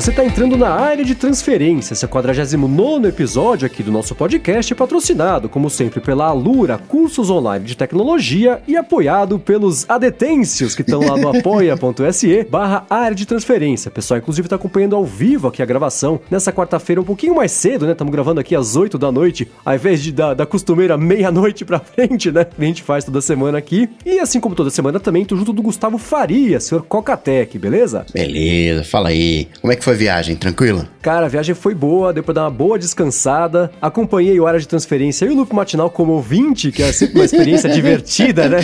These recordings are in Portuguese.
você está entrando na área de transferência, esse é o 49 episódio aqui do nosso podcast, patrocinado, como sempre, pela Alura, cursos online de tecnologia e apoiado pelos adetêncios que estão lá no apoia.se barra área de transferência. Pessoal, inclusive está acompanhando ao vivo aqui a gravação nessa quarta-feira, um pouquinho mais cedo, né? Estamos gravando aqui às 8 da noite, ao invés de da, da costumeira meia-noite pra frente, né? Que a gente faz toda semana aqui. E assim como toda semana também, tô junto do Gustavo Faria, senhor Cocatec, beleza? Beleza, fala aí. Como é que foi a viagem? Tranquila? Cara, a viagem foi boa, deu pra dar uma boa descansada. Acompanhei o área de transferência e o loop matinal como ouvinte, que é sempre uma experiência divertida, né?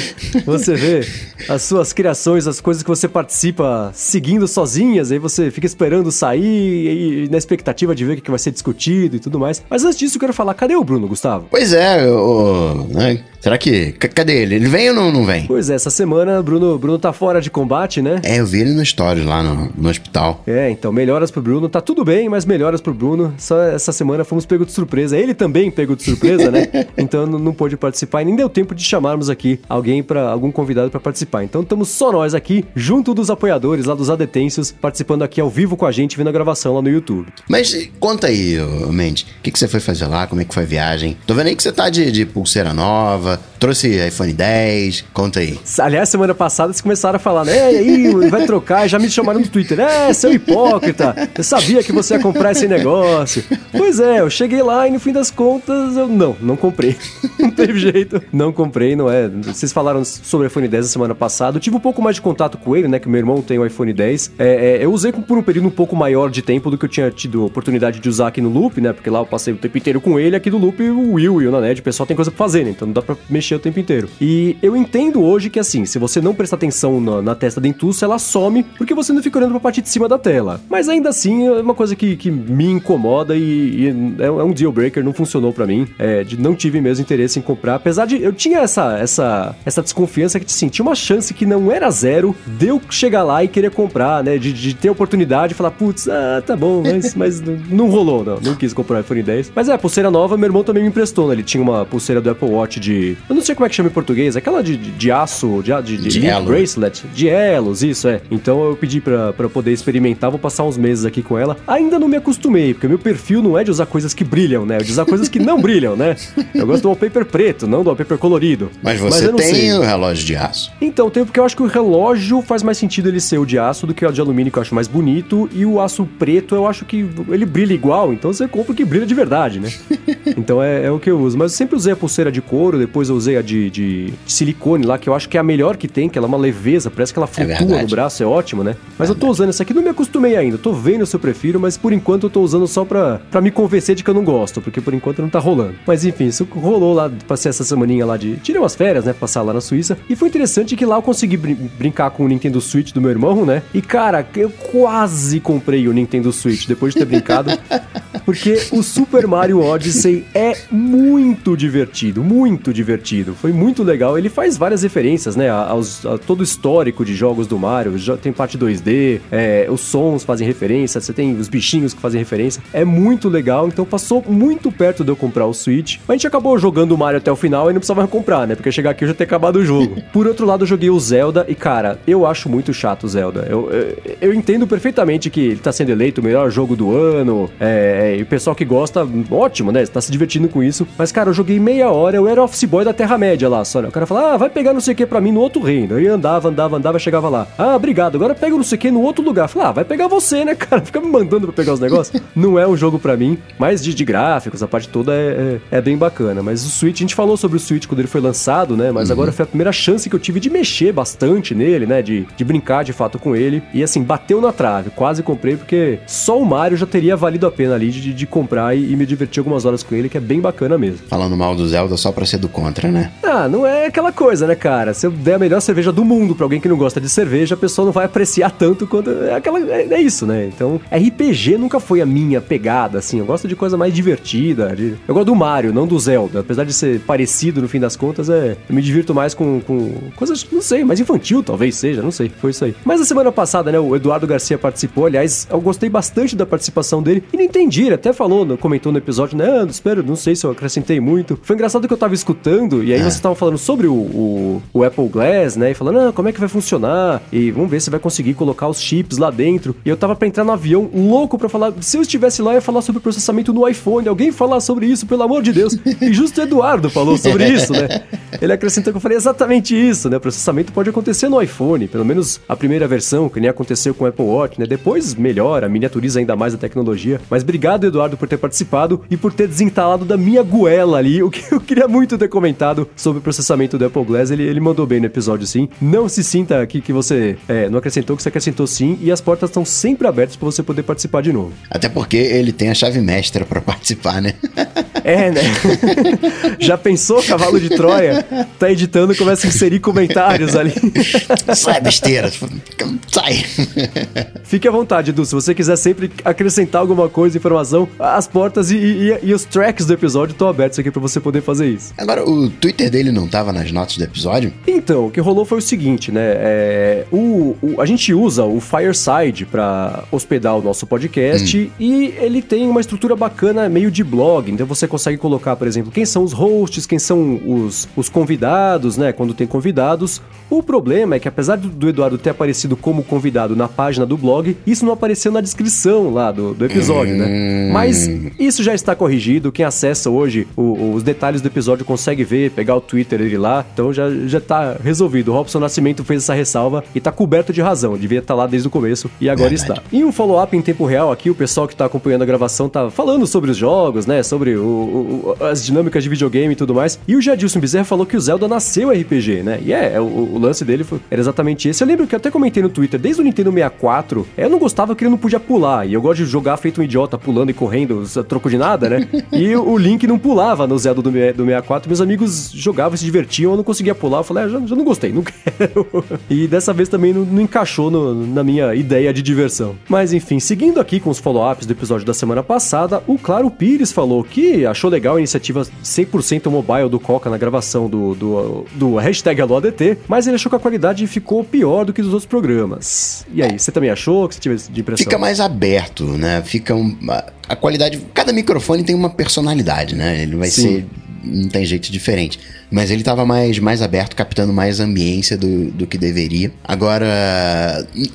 Você vê as suas criações, as coisas que você participa seguindo sozinhas, aí você fica esperando sair e na expectativa de ver o que vai ser discutido e tudo mais. Mas antes disso, eu quero falar, cadê o Bruno, Gustavo? Pois é, o, né? Será que. Cadê ele? Ele vem ou não, não vem? Pois é, essa semana Bruno, Bruno tá fora de combate, né? É, eu vi ele no story lá no, no hospital. É, então melhoras pro Bruno. Tá tudo bem, mas melhoras pro Bruno. Só essa semana fomos pego de surpresa. Ele também pegou de surpresa, né? Então não, não pôde participar e nem deu tempo de chamarmos aqui alguém para algum convidado para participar. Então estamos só nós aqui, junto dos apoiadores lá dos adetêncios, participando aqui ao vivo com a gente, vendo a gravação lá no YouTube. Mas conta aí, Mendes, o que, que você foi fazer lá? Como é que foi a viagem? Tô vendo aí que você tá de, de pulseira nova, trouxe iPhone 10, conta aí. Aliás, semana passada eles começaram a falar, né? E aí, vai trocar, já me chamaram no Twitter. É, seu hipócrita, eu sabia que você ia comprar esse negócio. Pois é, eu cheguei lá e no fim das contas eu não, não comprei. não teve jeito, não comprei, não é. Vocês falaram sobre o iPhone 10 a semana passada, eu tive um pouco mais de contato com ele, né? Que meu irmão tem o iPhone 10. É, é, eu usei por um período um pouco maior de tempo do que eu tinha tido oportunidade de usar aqui no Loop, né? Porque lá eu passei o tempo inteiro com ele, aqui no Loop o Will e o Naned, o pessoal tem coisa pra fazer, né? Então não dá pra mexer o tempo inteiro. E eu entendo hoje que assim, se você não prestar atenção na, na testa da ela some porque você não fica olhando pra parte de cima da tela. Mas ainda assim, é uma coisa que, que me incomoda e, e é, é um deal breaker, não funcionou para mim. É, de, não tive mesmo interesse em comprar. Apesar de eu tinha essa, essa, essa desconfiança que assim, tinha uma chance que não era zero de eu chegar lá e querer comprar, né? De, de ter oportunidade e falar, putz, ah, tá bom, mas, mas não rolou, não. Não quis comprar o iPhone 10. Mas é, pulseira nova, meu irmão também me emprestou, né? Ele tinha uma pulseira do Apple Watch de. Eu não sei como é que chama em português, aquela de, de, de aço, de, de, de, De elo. bracelet, de elos, isso é. Então eu pedi pra, pra poder experimentar, vou passar uns meses aqui com ela. Ainda não me acostumei, porque meu perfil não é de usar coisas que brilham, né? É de usar coisas que não brilham, né? Eu gosto do wallpaper preto, não do wallpaper colorido. Mas você não tem sei. o relógio de aço. Então, tem porque eu acho que o relógio faz mais sentido ele ser o de aço do que o de alumínio, que eu acho mais bonito. E o aço preto, eu acho que ele brilha igual, então você compra o que brilha de verdade, né? então é, é o que eu uso. Mas eu sempre usei a pulseira de couro, depois eu usei a de, de- de silicone lá, que eu acho que é a melhor que tem, que ela é uma leveza, parece que ela flutua verdade. no braço, é ótimo, né? Mas eu tô usando essa aqui, não me acostumei ainda. Tô vendo se eu prefiro, mas por enquanto eu tô usando só pra, pra me convencer de que eu não gosto, porque por enquanto não tá rolando. Mas enfim, isso rolou lá, passei essa semaninha lá de. Tirei umas férias, né? Passar lá na Suíça. E foi interessante que lá eu consegui brin- brincar com o Nintendo Switch do meu irmão, né? E cara, eu quase comprei o Nintendo Switch depois de ter brincado. Porque o Super Mario Odyssey é muito divertido, muito divertido. Foi muito legal. Ele faz várias referências, né? Aos, a todo o histórico de jogos do Mario. Tem parte 2D, é, os sons fazem referência, você tem os bichinhos que fazem referência. É muito legal, então passou muito perto de eu comprar o Switch. Mas a gente acabou jogando o Mario até o final e não precisava comprar, né? Porque chegar aqui eu já ter acabado o jogo. Por outro lado, eu joguei o Zelda e, cara, eu acho muito chato o Zelda. Eu, eu, eu entendo perfeitamente que ele tá sendo eleito o melhor jogo do ano, é, e o pessoal que gosta, ótimo, né? Tá se divertindo com isso. Mas, cara, eu joguei meia hora, eu era office boy da Terra-média lá, só. né? O cara fala, ah, vai pegar não sei o que pra mim no outro reino. Aí andava, andava, andava, chegava lá. Ah, obrigado, agora pega não sei o que no outro lugar. Fala, ah, vai pegar você, né, cara? Fica me mandando pra pegar os negócios. não é um jogo pra mim, mas de, de gráficos, a parte toda é, é, é bem bacana. Mas o Switch, a gente falou sobre o Switch quando ele foi lançado, né? Mas agora foi a primeira chance que eu tive de mexer bastante nele, né? De, de brincar de fato com ele. E assim, bateu na trave. Quase comprei, porque só o Mario já teria valido a pena ali de, de comprar e, e me divertir algumas horas com ele, que é bem bacana mesmo. Falando mal do Zelda só pra ser do contra, né? Ah, não é aquela coisa, né, cara? Se eu der a melhor cerveja do mundo pra alguém que não gosta de cerveja, a pessoa não vai apreciar tanto quanto. É, aquela, é, é isso, né? Então, RPG nunca foi a minha pegada, assim. Eu gosto de coisa mais divertida. de- Eu gosto do Mario, não do Zelda. Apesar de ser parecido no fim das contas, é. Eu me divirto mais com, com coisas, não sei, mais infantil, talvez seja, não sei. Foi isso aí. Mas a semana passada, né, o Eduardo Garcia participou. Aliás, eu gostei bastante da participação dele. E não entendi, ele até falou, comentou no episódio, né? Ah, espero, não sei se eu acrescentei muito. Foi engraçado que eu tava escutando e aí É. você tava falando sobre o, o, o Apple Glass, né? E falando, ah, como é que vai funcionar? E vamos ver se vai conseguir colocar os chips lá dentro. E eu tava pra entrar no avião, louco pra falar. Se eu estivesse lá, eu ia falar sobre processamento no iPhone. Alguém falar sobre isso, pelo amor de Deus. E justo o Eduardo falou sobre isso, né? Ele acrescentou que eu falei exatamente isso, né? Processamento pode acontecer no iPhone, pelo menos a primeira versão, que nem aconteceu com o Apple Watch, né? Depois melhora, miniaturiza ainda mais a tecnologia. Mas obrigado, Eduardo, por ter participado e por ter desentalado da minha goela ali, o que eu queria muito ter comentado sobre o processamento do Apple Glass. Ele, ele mandou bem no episódio, sim. Não se sinta aqui que você é, não acrescentou, que você acrescentou sim, e as portas estão sempre abertas para você poder participar de novo. Até porque ele tem a chave mestra pra participar, né? É, né? Já pensou, cavalo de Troia? Tá editando e começa a inserir comentários ali. Sai besteira. Sai. Fique à vontade, Edu. Se você quiser sempre acrescentar alguma coisa, informação, as portas e, e- e os tracks do episódio estão abertos aqui pra você poder fazer isso. Agora, o Twitter dele não tava nas notas do episódio? Então, o que rolou foi o seguinte, né? É, o, o- a gente usa o Fireside pra hospedar o nosso podcast e ele tem uma estrutura bacana, meio de blog. Então você consegue colocar, por exemplo, quem são os hosts, quem são os, os convidados, né? Quando tem convidados. O problema é que apesar do, do Eduardo ter aparecido como convidado na página do blog, isso não apareceu na descrição lá do, do episódio, né? Mas isso já está corrigido. Quem acessa hoje o- os detalhes do episódio consegue ver, pegar o Twitter dele lá. Então já, já tá resolvido. O Robson Nascimento fez essa ressalva e tá coberto de razão. Devia estar lá desde o começo e agora Verdade. está. E um follow-up em tempo real aqui, o pessoal que tá acompanhando a gravação tá falando sobre os jogos, né? Sobre o- o- as dinâmicas de videogame e tudo mais. E o Jadilson Bezerra falou que o Zelda nasceu RPG, né? E é, é, o, o lance dele foi- era exatamente esse. Eu lembro que eu até comentei no Twitter, desde o Nintendo 64, eu não gostava que ele não podia pular. E eu gosto de jogar feito um idiota, pulando e correndo, troco de nada, né? E o, Link não pulava no Zelda do, do 64. Meus amigos jogavam, se divertiam, eu não conseguia pular. Eu falei, ah, já, já não gostei, não quero. E dessa vez também não, não encaixou no- na minha ideia de diversão. Mas enfim, seguindo aqui com os follow-ups do episódio da semana passada, o Claro Pires falou que achou legal a iniciativa 100% mobile do Coca na gravação do, do, do hashtag AloADT, mas ele achou que a qualidade ficou pior do que dos outros programas. E aí, você também achou? Que você tive de impressão? Fica mais aberto, né? Fica um, a, a qualidade. Cada microfone tem uma personalidade, né? Ele vai Sim. ser. Não tem jeito diferente. Mas ele tava mais, mais aberto, captando mais ambiência do, do que deveria. Agora,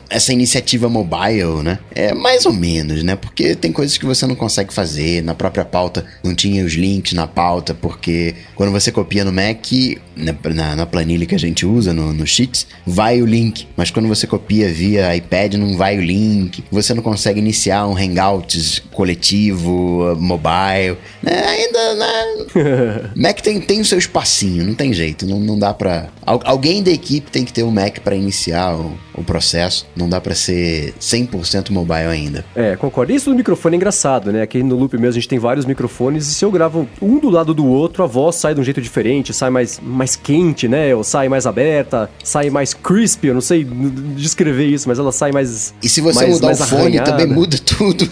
essa iniciativa mobile, né? É mais ou menos, né? Porque tem coisas que você não consegue fazer. Na própria pauta, não tinha os links na pauta, porque quando você copia no Mac, na, na, na planilha que a gente usa, no, no Sheets, vai o link. Mas quando você copia via iPad, não vai o link. Você não consegue iniciar um Hangouts coletivo, mobile. Né? Ainda, né? Mac tem, tem o seu espacinho, não tem jeito. Não, não dá pra. Al- alguém da equipe tem que ter o Mac pra iniciar o, o processo. Não dá pra ser 100% mobile ainda. É, concordo. Isso do microfone é engraçado, né? Aqui no Loop mesmo a gente tem vários microfones e se eu gravo um do lado do outro, a voz sai de um jeito diferente, sai mais, mais quente, né? Ou sai mais aberta, sai mais crispy, eu não sei descrever isso, mas ela sai mais. E se você mais- mudar mais o fone, arranhada. também muda tudo.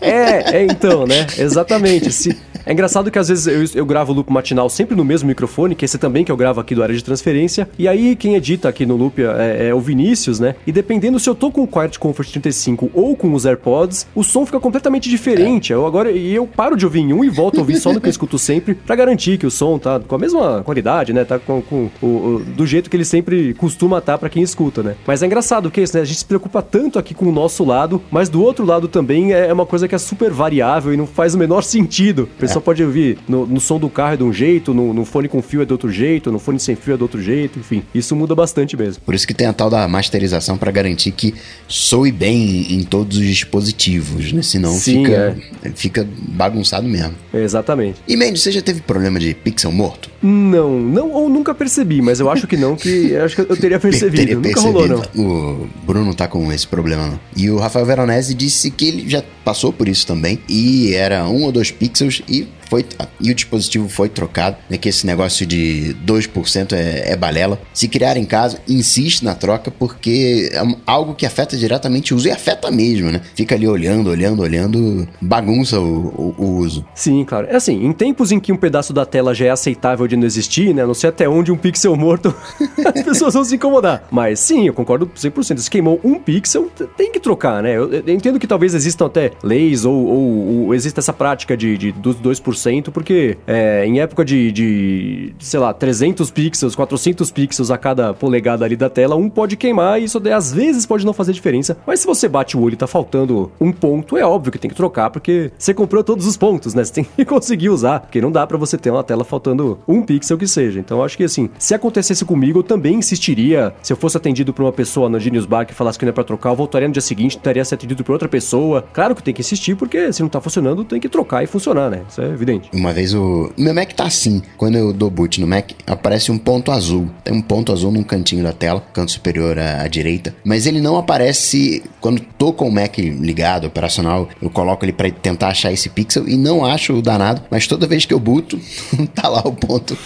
É, é então, né? Exatamente. Se- É engraçado que às vezes eu, eu gravo o loop matinal sempre no mesmo microfone, que esse também que eu gravo aqui do área de transferência. E aí quem edita aqui no loop é, é o Vinícius, né? E dependendo se eu tô com o Quiet Comfort 35 ou com os AirPods, o som fica completamente diferente. Eu agora e eu paro de ouvir em um e volto a ouvir só no que eu escuto sempre, pra garantir que o som tá com a mesma qualidade, né? Tá com, com o, o- do jeito que ele sempre costuma estar pra quem escuta, né? Mas é engraçado que isso, né? A gente se preocupa tanto aqui com o nosso lado, mas do outro lado também é uma coisa que é super variável e não faz o menor sentido. A pessoa pode ouvir no, no som do carro é de um jeito, no, no fone com fio é de outro jeito, no fone sem fio é de outro jeito, enfim. Isso muda bastante mesmo. Por isso que tem a tal da masterização pra garantir que soe bem em todos os dispositivos, né? Senão Sim, fica, fica bagunçado mesmo. Exatamente. E Mendes, você já teve problema de pixel morto? Não, não, ou nunca percebi, mas eu acho que não, que eu acho que eu teria percebido. Teria nunca percebido. rolou, não. O Bruno tá com esse problema, não. E o Rafael Veronese disse que ele já passou por isso também. E era um ou dois pixels e you. Foi. E o dispositivo foi trocado. Né, que esse negócio de 2% é, é balela. Se criar em casa, insiste na troca, porque é algo que afeta diretamente o uso. E afeta mesmo, né? Fica ali olhando, olhando, olhando, bagunça o, o- o uso. Sim, claro. É assim, em tempos em que um pedaço da tela já é aceitável de não existir, né? Não sei até onde um pixel morto as pessoas vão se incomodar. Mas sim, eu concordo 100%. Se queimou um pixel, tem que trocar, né? Eu, eu entendo que talvez existam até leis ou, ou, ou exista essa prática de, de dos 2%, 100%, porque é, em época de, de, sei lá, 300 pixels, 400 pixels a cada polegada ali da tela, um pode queimar e isso às vezes pode não fazer diferença. Mas se você bate o olho e tá faltando um ponto, é óbvio que tem que trocar, porque você comprou todos os pontos, né? Você tem que conseguir usar, porque não dá para você ter uma tela faltando um pixel que seja. Então acho que assim, se acontecesse comigo, eu também insistiria. Se eu fosse atendido por uma pessoa no Genius Bar que falasse que não é pra trocar, eu voltaria no dia seguinte, tentaria ser atendido por outra pessoa. Claro que tem que insistir, porque se não tá funcionando, tem que trocar e funcionar, né? Isso é evidente. Uma vez o. Meu Mac tá assim. Quando eu dou boot no Mac, aparece um ponto azul. Tem um ponto azul num cantinho da tela, canto superior à, à direita. Mas ele não aparece quando tô com o Mac ligado, operacional. Eu coloco ele para tentar achar esse pixel e não acho o danado. Mas toda vez que eu buto, tá lá o ponto.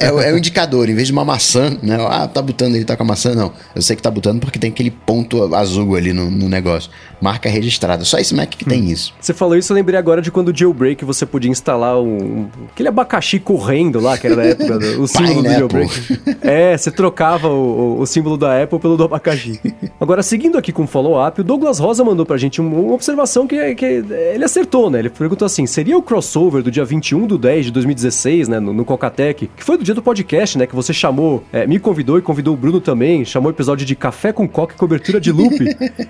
É, é o indicador. Em vez de uma maçã, né? Ah, tá botando ele tá com a maçã. Não. Eu sei que tá botando porque tem aquele ponto azul ali no, no negócio. Marca registrada. Só esse Mac que hum. tem isso. Você falou isso, eu lembrei agora de quando o jailbreak você podia instalar um. aquele abacaxi correndo lá, que era da época, do, o símbolo do jailbreak. é, você trocava o, o, símbolo da Apple pelo do abacaxi. Agora, seguindo aqui com o follow-up, o Douglas Rosa mandou pra gente uma observação que, que ele acertou, né? Ele perguntou assim: seria o crossover do dia 21 do 10 de 2016, né? No, no Cocatec, que foi do dia do podcast, né? Que você chamou, é, me convidou e convidou o Bruno também, chamou o episódio de Café com Coca e Cobertura de Loop.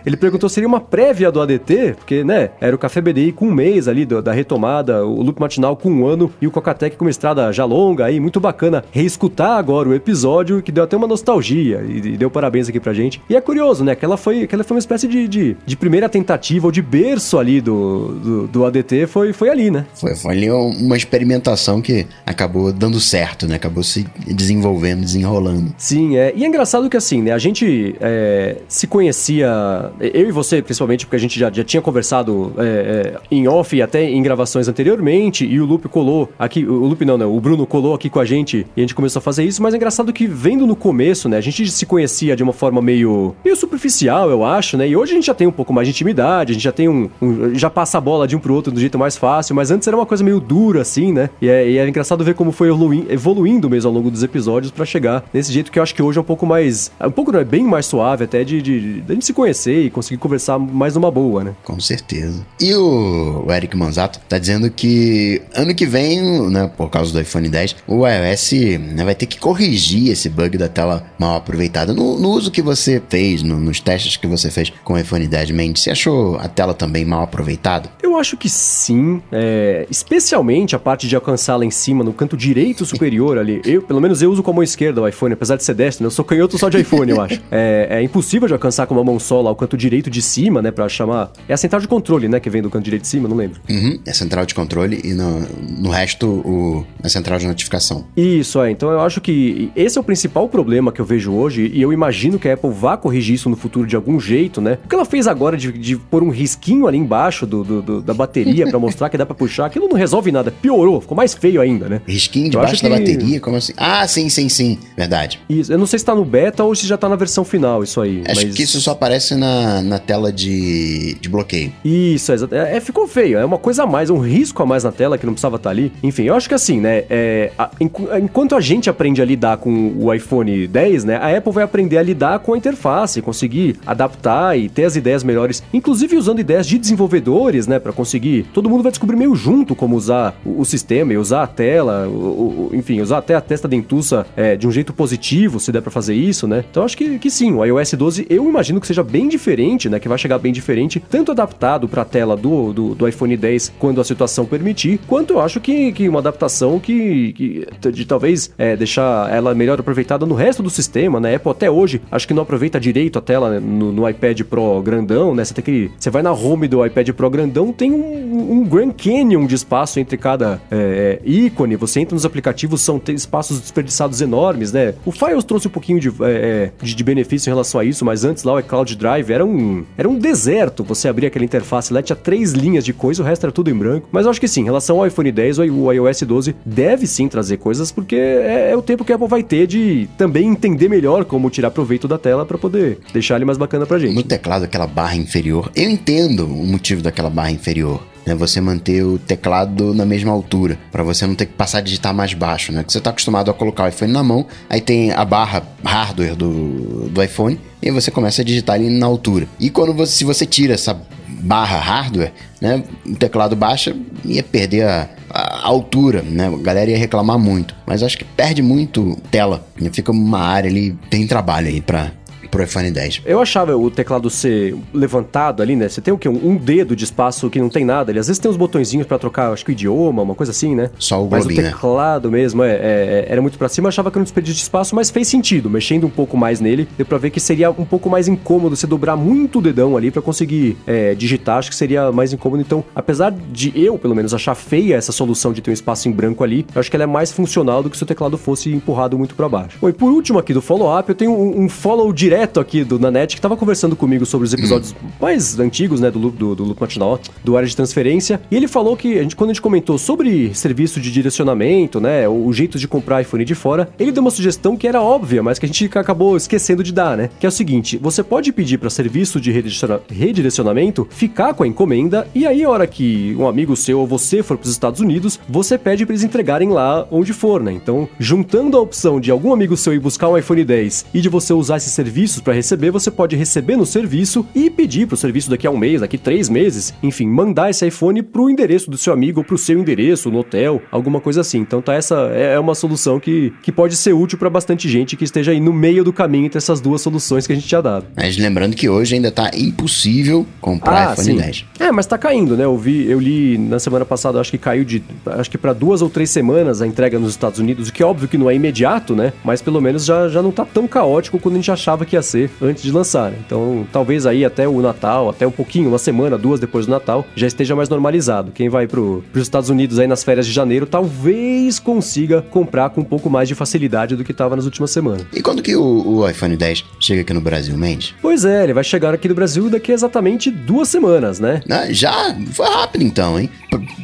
ele perguntou: seria uma prévia do ADT? Porque, né? Era o Café BDI com um mês ali da retomada, o Loop Matinal com um ano e o Cocatec com uma estrada já longa aí, muito bacana reescutar agora o episódio, que deu até uma nostalgia e, e deu parabéns aqui pra gente. E é curioso, né? Que ela foi, que ela foi uma espécie de, de, de primeira tentativa ou de berço ali do, do, do, ADT, foi, foi ali, né? Foi, foi ali uma experimentação que acabou dando certo, né? Acabou se desenvolvendo, desenrolando. Sim, é. E é engraçado que assim, né? A gente é, se conhecia, eu e você principalmente, porque a gente já, já tinha conversado é, é em off e até em gravações anteriormente, e o Lupe colou aqui, o Lupe não, né? O Bruno colou aqui com a gente e a gente começou a fazer isso, mas é engraçado que vendo no começo, né? A gente se conhecia de uma forma meio, meio superficial, eu acho, né? E hoje a gente já tem um pouco mais de intimidade, a gente já tem um, um já passa a bola de um pro outro do jeito mais fácil, mas antes era uma coisa meio dura, assim, né? E é, e é engraçado ver como foi evoluindo, evoluindo mesmo ao longo dos episódios para chegar nesse jeito que eu acho que hoje é um pouco mais, um pouco não é bem mais suave até de, de, de, a gente se conhecer e conseguir conversar mais numa boa, né? Com certeza. E o, o Eric Manzato tá dizendo que ano que vem, né, por causa do iPhone 10, o iOS né, vai ter que corrigir esse bug da tela mal aproveitada. No, no uso que você fez, no, nos testes que você fez com o iPhone 10 Mendes, você achou a tela também mal aproveitada? Eu acho que sim, é, especialmente a parte de alcançar lá em cima, no canto direito superior ali. Eu, pelo menos eu uso com a mão esquerda o iPhone, apesar de ser destro, né? Eu sou canhoto só de iPhone, eu acho. É, é, impossível de alcançar com uma mão só lá o canto direito de cima, né, pra chamar... É a central de controle, né, que vem do canto direito de cima, não lembro. Uhum, é a central de controle e no, no resto o, a central de notificação. Isso, é. Então eu acho que esse é o principal problema que eu vejo hoje e eu imagino que a Apple vá corrigir isso no futuro de algum jeito, né? O que ela fez agora de, de pôr um risquinho ali embaixo do, do, do da bateria para mostrar que dá para puxar, aquilo não resolve nada. Piorou, ficou mais feio ainda, né? Risquinho debaixo da que... bateria? Como assim? Ah, sim, sim, sim. Verdade. Isso. Eu não sei se tá no beta ou se já tá na versão final, isso aí. Acho mas... que isso só aparece na, na tela de, de bloqueio. Isso, é, é, ficou feio. É uma coisa a mais, um risco a mais na tela que não precisava estar tá ali. Enfim, eu acho que assim, né? É, a, enquanto a gente aprende a lidar com o iPhone 10, né? A Apple vai aprender a lidar com a interface, conseguir adaptar e ter as ideias melhores, inclusive usando ideias de desenvolvedores, né? Para conseguir. Todo mundo vai descobrir meio junto como usar o, o sistema e usar a tela, o, o, enfim, usar até a testa dentuça é, de um jeito positivo, se der para fazer isso, né? Então acho que, que sim, o iOS 12 eu imagino que seja bem diferente, né? Que vai chegar bem diferente, tanto adaptado para a tela do, do, do, iPhone 10 quando a situação permitir, quanto eu acho que, que uma adaptação que, que de talvez é, deixar ela melhor aproveitada no resto do sistema, né? Apple até hoje acho que não aproveita direito a tela no, no iPad Pro grandão, né? Você tem que. Você vai na home do iPad Pro grandão, tem um, um Grand Canyon de espaço entre cada é, é ícone. Você entra nos aplicativos, são espaços desperdiçados enormes, né? O Files trouxe um pouquinho de, é, é, de, de, benefício em relação a isso, mas antes lá o iCloud Drive era um, era um deserto. Você abria aquela interface lá, tinha três linhas de coisa, o resto era tudo em branco. Mas eu acho que sim, em relação ao iPhone 10, o iOS 12 deve sim trazer coisas, porque é, é o tempo que a Apple vai ter de também entender melhor como tirar proveito da tela para poder deixar ele mais bacana pra gente. No teclado, aquela barra inferior, eu entendo o motivo daquela barra inferior né? Você manter o teclado na mesma altura, para você não ter que passar a digitar mais baixo, né? Que você está acostumado a colocar o iPhone na mão, aí tem a barra hardware do, do iPhone, e você começa a digitar ali na altura. E quando você, se você tira essa barra hardware, né? Teclado baixa ia perder a, a altura, né? A galera ia reclamar muito. Mas acho que perde muito tela. Fica uma área ali, tem trabalho aí pra pro iPhone 10. Eu achava o teclado ser levantado ali, né? Você tem o quê? Um, um dedo de espaço que não tem nada. Ele às vezes tem uns botõezinhos para trocar, acho que o idioma, uma coisa assim, né? Só o Mas globinho, o né? teclado mesmo, é, é, é, era muito pra cima. Eu achava que era um desperdício de espaço, mas fez sentido. Mexendo um pouco mais nele, deu pra ver que seria um pouco mais incômodo você dobrar muito o dedão ali pra conseguir é, digitar. Acho que seria mais incômodo. Então, apesar de eu, pelo menos, achar feia essa solução de ter um espaço em branco ali, eu acho que ela é mais funcional do que se o teclado fosse empurrado muito pra baixo. Bom, e por último aqui do follow-up, eu tenho um, um follow direto aqui do Nanete que tava conversando comigo sobre os episódios mais antigos, né, do Loop, do, do Loop Matinal, do área de transferência, e ele falou que, a gente, quando a gente comentou sobre serviço de direcionamento, né, o, o jeito de comprar iPhone de fora, ele deu uma sugestão que era óbvia, mas que a gente acabou esquecendo de dar, né, que é o seguinte, você pode pedir para serviço de redireciona- redirecionamento ficar com a encomenda, e aí a hora que um amigo seu ou você for para os Estados Unidos, você pede para eles entregarem lá onde for, né, então, juntando a opção de algum amigo seu ir buscar um iPhone 10 e de você usar esses serviços para receber, você pode receber no serviço e pedir pro serviço daqui a um mês, daqui três meses, enfim, mandar esse iPhone pro endereço do seu amigo ou pro seu endereço, no hotel, alguma coisa assim. Então tá essa é é uma solução que, que pode ser útil para bastante gente que esteja aí no meio do caminho entre essas duas soluções que a gente tinha dado. Mas lembrando que hoje ainda tá impossível comprar iPhone 10. É, mas tá caindo, né? Eu vi, eu li na semana passada, acho que caiu de, acho que para duas ou três semanas a entrega nos Estados Unidos, o que é óbvio que não é imediato, né? Mas pelo menos já, já não tá tão caótico quanto a gente achava que ia ser antes de lançar. Então, talvez aí até o Natal, até um pouquinho, uma semana, duas depois do Natal, já esteja mais normalizado. Quem vai pro, pros Estados Unidos aí nas férias de janeiro, talvez consiga comprar com um pouco mais de facilidade do que tava nas últimas semanas. E quando que o, o iPhone 10 chega aqui no Brasil, Mendes? Pois é, ele vai chegar aqui no Brasil daqui a exatamente duas semanas, né? Ah, já? Foi rápido então, hein?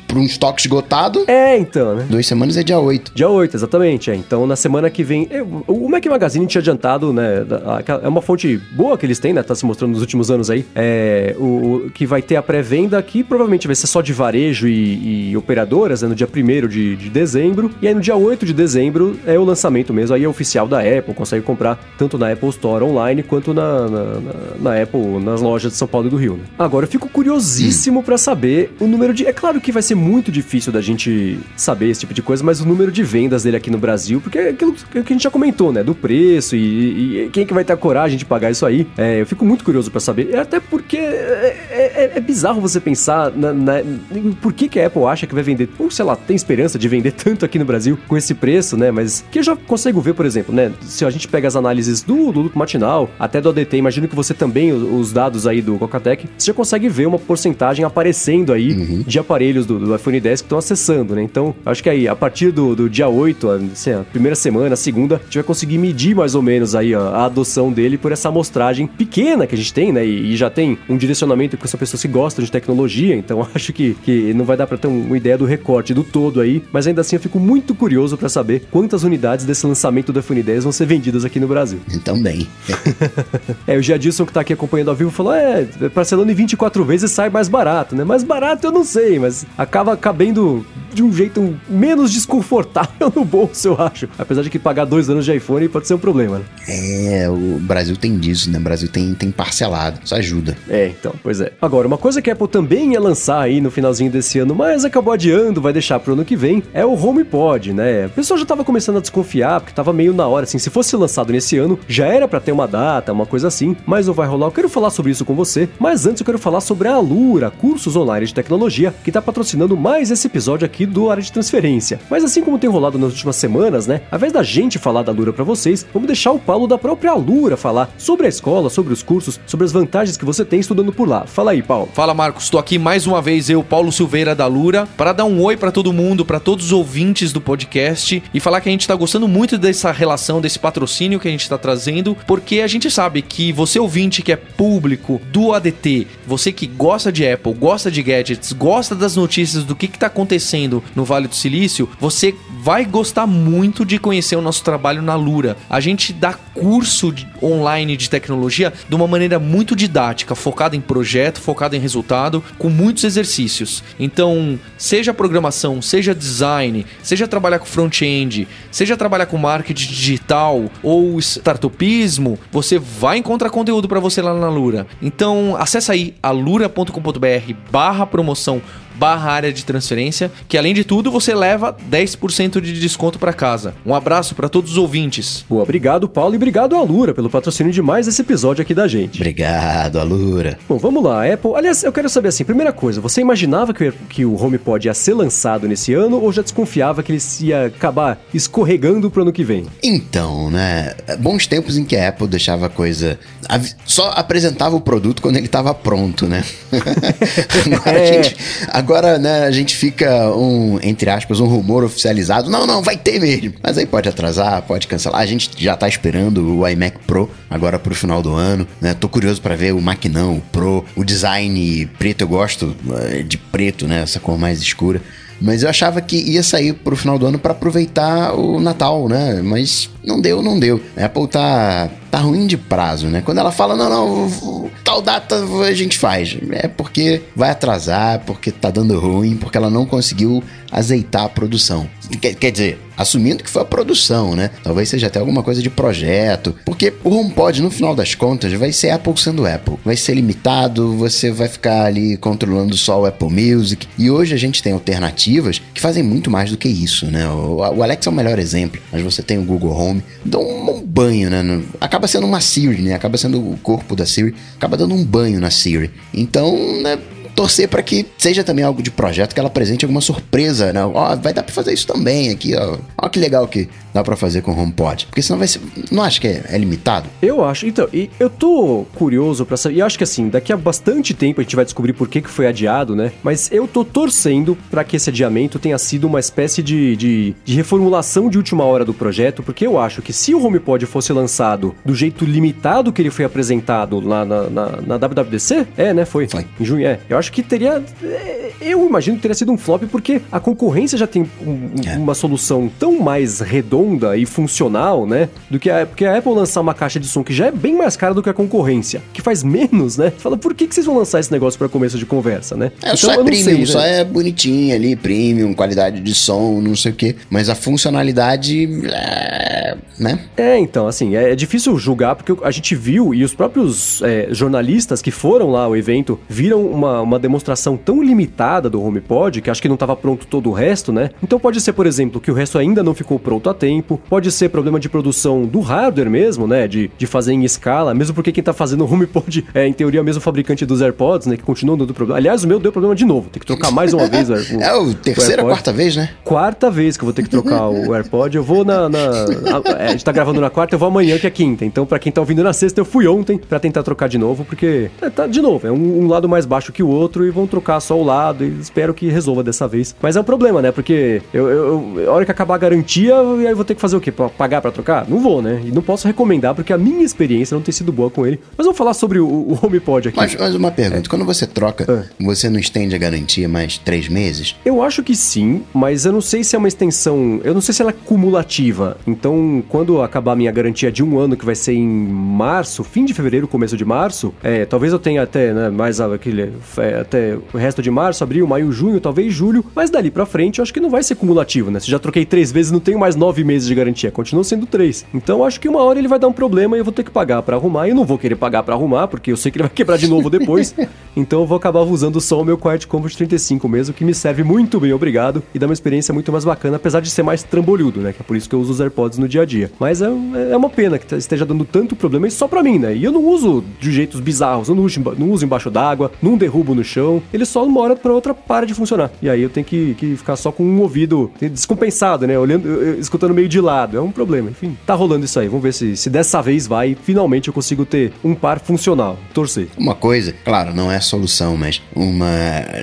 Para um estoque esgotado, É, então, né? duas semanas é dia 8. Dia 8, exatamente. É. Então, na semana que vem. eu- o Mac Magazine tinha adiantado, né? É uma fonte boa que eles têm, né? Tá se mostrando nos últimos anos aí. É, o, o- que vai ter a pré-venda que provavelmente vai ser só de varejo e, e operadoras, né? No dia 1 de, de dezembro. E aí, no dia 8 de dezembro, é o lançamento mesmo. Aí é oficial da Apple. Consegue comprar tanto na Apple Store online quanto na, na, na- na Apple, nas lojas de São Paulo e do Rio, né? Agora, eu fico curiosíssimo pra saber o número de. É claro que vai ser muito difícil da gente saber esse tipo de coisa, mas o número de vendas dele aqui no Brasil, porque é aquilo que a gente já comentou, né? Do preço e, e quem que vai ter a coragem de pagar isso aí. É, eu fico muito curioso pra saber. Até porque é, é- é bizarro você pensar na, na- por que, que a Apple acha que vai vender, ou sei lá, tem esperança de vender tanto aqui no Brasil com esse preço, né? Mas que eu já consigo ver, por exemplo, né? Se a gente pega as análises do, do Lupo Matinal, até do ADT, imagino que você também, os, os dados aí do Cocatec, você já consegue ver uma porcentagem aparecendo aí de aparelhos do, do iPhone 10 que estão acessando, né? Então, acho que aí, a partir do, do dia 8, a, assim, a primeira semana, a segunda, a gente vai conseguir medir mais ou menos aí a, a adoção dele por essa amostragem pequena que a gente tem, né? E, e já tem um direcionamento com essa pessoas que gostam de tecnologia, então acho que, que não vai dar pra ter um- uma ideia do recorte do todo aí, mas ainda assim eu fico muito curioso pra saber quantas unidades desse lançamento do iPhone 10 vão ser vendidas aqui no Brasil. Também. É, o Jadilson que tá aqui acompanhando ao vivo falou: é, parcelando em 24 vezes sai mais barato, né? Mais barato eu não sei, mas acaba cabendo de um jeito menos desconfortável no bolso, eu acho. Apesar de que pagar dois anos de iPhone pode ser um problema, né? É, o Brasil tem disso, né? O Brasil tem, tem parcelado. Isso ajuda. É, então, pois é. Agora, uma coisa que a Apple também ia lançar aí no finalzinho desse ano, mas acabou adiando, vai deixar pro ano que vem, é o HomePod, né? O pessoal já tava começando a desconfiar, porque tava meio na hora, assim, se fosse lançado nesse ano, já era pra ter uma data, uma coisa assim, mas não vai rolar. Eu quero falar sobre isso com você, mas antes eu quero falar sobre a Alura, cursos online de tecnologia, que tá patrocinando mais esse episódio aqui do Área de Transferência. Mas assim como tem rolado nas últimas semanas, né? Ao invés da gente falar da Alura pra vocês, vamos deixar o Paulo da própria Alura falar sobre a escola, sobre os cursos, sobre as vantagens que você tem estudando por lá. Fala aí, Paulo. Fala Marcos, estou aqui mais uma vez eu, Paulo Silveira da Lura, para dar um oi para todo mundo, para todos os ouvintes do podcast e falar que a gente tá gostando muito dessa relação, desse patrocínio que a gente tá trazendo, porque a gente sabe que você ouvinte que é público do ADT, você que gosta de Apple, gosta de gadgets, gosta das notícias do que que tá acontecendo no Vale do Silício, você vai gostar muito de conhecer o nosso trabalho na Lura. A gente dá curso de- online de tecnologia de uma maneira muito didática, focada em projeto, focada em resultado, com muitos exercícios. Então, seja programação, seja design, seja trabalhar com front-end, seja trabalhar com marketing digital ou startupismo, você vai encontrar conteúdo para você lá na Lura. Então, acessa aí alura.com.br barra promoção barra área de transferência, que além de tudo você leva 10% de desconto para casa. Um abraço para todos os ouvintes. Boa, obrigado, Paulo, e obrigado, Alura, pelo patrocínio de mais esse episódio aqui da gente. Obrigado, Alura. Bom, vamos lá, Apple. Aliás, eu quero saber assim, primeira coisa, você imaginava que, que o HomePod ia ser lançado nesse ano ou já desconfiava que ele ia acabar escorregando pro ano que vem? Então, né? Bons tempos em que a Apple deixava a coisa. Só apresentava o produto quando ele estava pronto, né? agora, a É. gente, agora, né, a gente fica um, entre aspas, um rumor oficializado. Não, não, vai ter mesmo. Mas aí pode atrasar, pode cancelar. A gente já tá esperando o iMac Pro agora pro final do ano, né? Tô curioso para ver o Maquinão, o Pro, o design preto. Eu gosto eh, de preto, né? Essa cor mais escura. Mas eu achava que ia sair pro final do ano para aproveitar o Natal, né? Mas não deu, não deu. A Apple tá, tá ruim de prazo, né? Quando ela fala, não, não, tal data a gente faz. É porque vai atrasar, porque tá dando ruim, porque ela não conseguiu azeitar a produção. Quer, quer dizer, assumindo que foi a produção, né? Talvez seja até alguma coisa de projeto. Porque o HomePod, no final das contas, vai ser Apple sendo Apple. Vai ser limitado, você vai ficar ali controlando só o Apple Music. E hoje a gente tem alternativas que fazem muito mais do que isso, né? O, o Alexa é o melhor exemplo, mas você tem o Google Home, dão um, banho, né? Acaba sendo uma Siri, né? Acaba sendo o corpo da Siri, acaba dando um banho na Siri. Então, né? Torcer para que seja também algo de projeto, que ela apresente alguma surpresa, né? Ó, vai dar para fazer isso também aqui, ó. Ó que legal que dá para fazer com o HomePod. Porque senão vai ser, não acha que é, é limitado? Eu acho, então, e eu tô curioso pra saber, e acho que assim, daqui a bastante tempo a gente vai descobrir por que, que foi adiado, né? Mas eu tô torcendo pra que esse adiamento tenha sido uma espécie de, de, de reformulação de última hora do projeto, porque eu acho que se o HomePod fosse lançado do jeito limitado que ele foi apresentado lá na, na, na WWDC, é, né? Foi. Foi. Em junho, é. Eu acho que teria. Eu imagino que teria sido um flop, porque a concorrência já tem um- É. uma solução tão mais redonda e funcional, né? Do que a, porque a Apple lançar uma caixa de som que já é bem mais cara do que a concorrência, que faz menos, né? Fala, por que, que vocês vão lançar esse negócio pra começo de conversa, né? É, só é eu premium, sei, só né? é bonitinho ali, premium, qualidade de som, não sei o quê. Mas a funcionalidade, é, né? É, então, assim, é, é difícil julgar porque a gente viu e os próprios é, jornalistas que foram lá ao evento viram uma, uma demonstração tão limitada do HomePod que acho que não estava pronto todo o resto, né? Então pode ser, por exemplo, que o resto ainda não ficou pronto a tempo, pode ser problema de produção do hardware mesmo, né? De, de fazer em escala, mesmo porque quem tá fazendo o HomePod é, em teoria, o mesmo fabricante dos AirPods, né? Que continua dando problema. Aliás, o meu deu problema de novo, tem que trocar mais uma vez o, o É o terceira, AirPod quarta vez, né? quarta vez que eu vou ter que trocar o AirPod. Eu vou na. na- a, é, a gente tá gravando na quarta, eu vou amanhã, que é quinta. Então, pra quem tá ouvindo na sexta, eu fui ontem pra tentar trocar de novo, porque. É, tá, de novo, é um, um lado mais baixo que o outro e vão trocar só o lado. E espero que resolva dessa vez. Mas é um problema, né? Porque eu, eu, eu- a hora que acabar a garantia, e aí eu vou ter que fazer o quê? Pagar pra trocar? Não vou, né? E não posso recomendar, porque a minha experiência não tem sido boa com ele. Mas vamos falar sobre o, o HomePod aqui. Mas, mas uma pergunta, quando você troca, É. você não estende a garantia mais três meses? Eu acho que sim, mas eu não sei se é uma extensão. Eu não sei se ela é cumulativa. Então, quando acabar a minha garantia de um ano, que vai ser em março, fim de fevereiro, começo de março, é, talvez eu tenha até, né, mais aquele. é, até o resto de março, abril, maio, junho, talvez julho, mas dali pra frente eu acho que não vai ser cumulativo, né? Se já troquei três vezes, não tenho mais nove meses de garantia, continua sendo três. Então eu acho que uma hora ele vai dar um problema e eu vou ter que pagar pra arrumar. E eu não vou querer pagar pra arrumar, porque eu sei que ele vai quebrar de novo depois. então eu vou acabar usando só o meu Quiet Comfort 35 mesmo, que me serve muito bem, obrigado, e dá uma experiência muito mais bacana, apesar de ser mais trambolhudo, né? Que é por isso que eu uso os AirPods no dia a dia. Mas é, é uma pena que esteja dando tanto problema, e só pra mim, né? E eu não uso de jeitos bizarros, eu não uso, não uso embaixo d'água, não derrubo no chão, ele só uma hora pra outra para de funcionar. E aí eu tenho que, que ficar só com um ouvido descompensado, né? Olhando, escutando meio de lado. É um problema, enfim. Tá rolando isso aí. Vamos ver se, se dessa vez vai, finalmente eu consigo ter um par funcional. Torcer. Uma coisa, claro, não é solução, mas uma.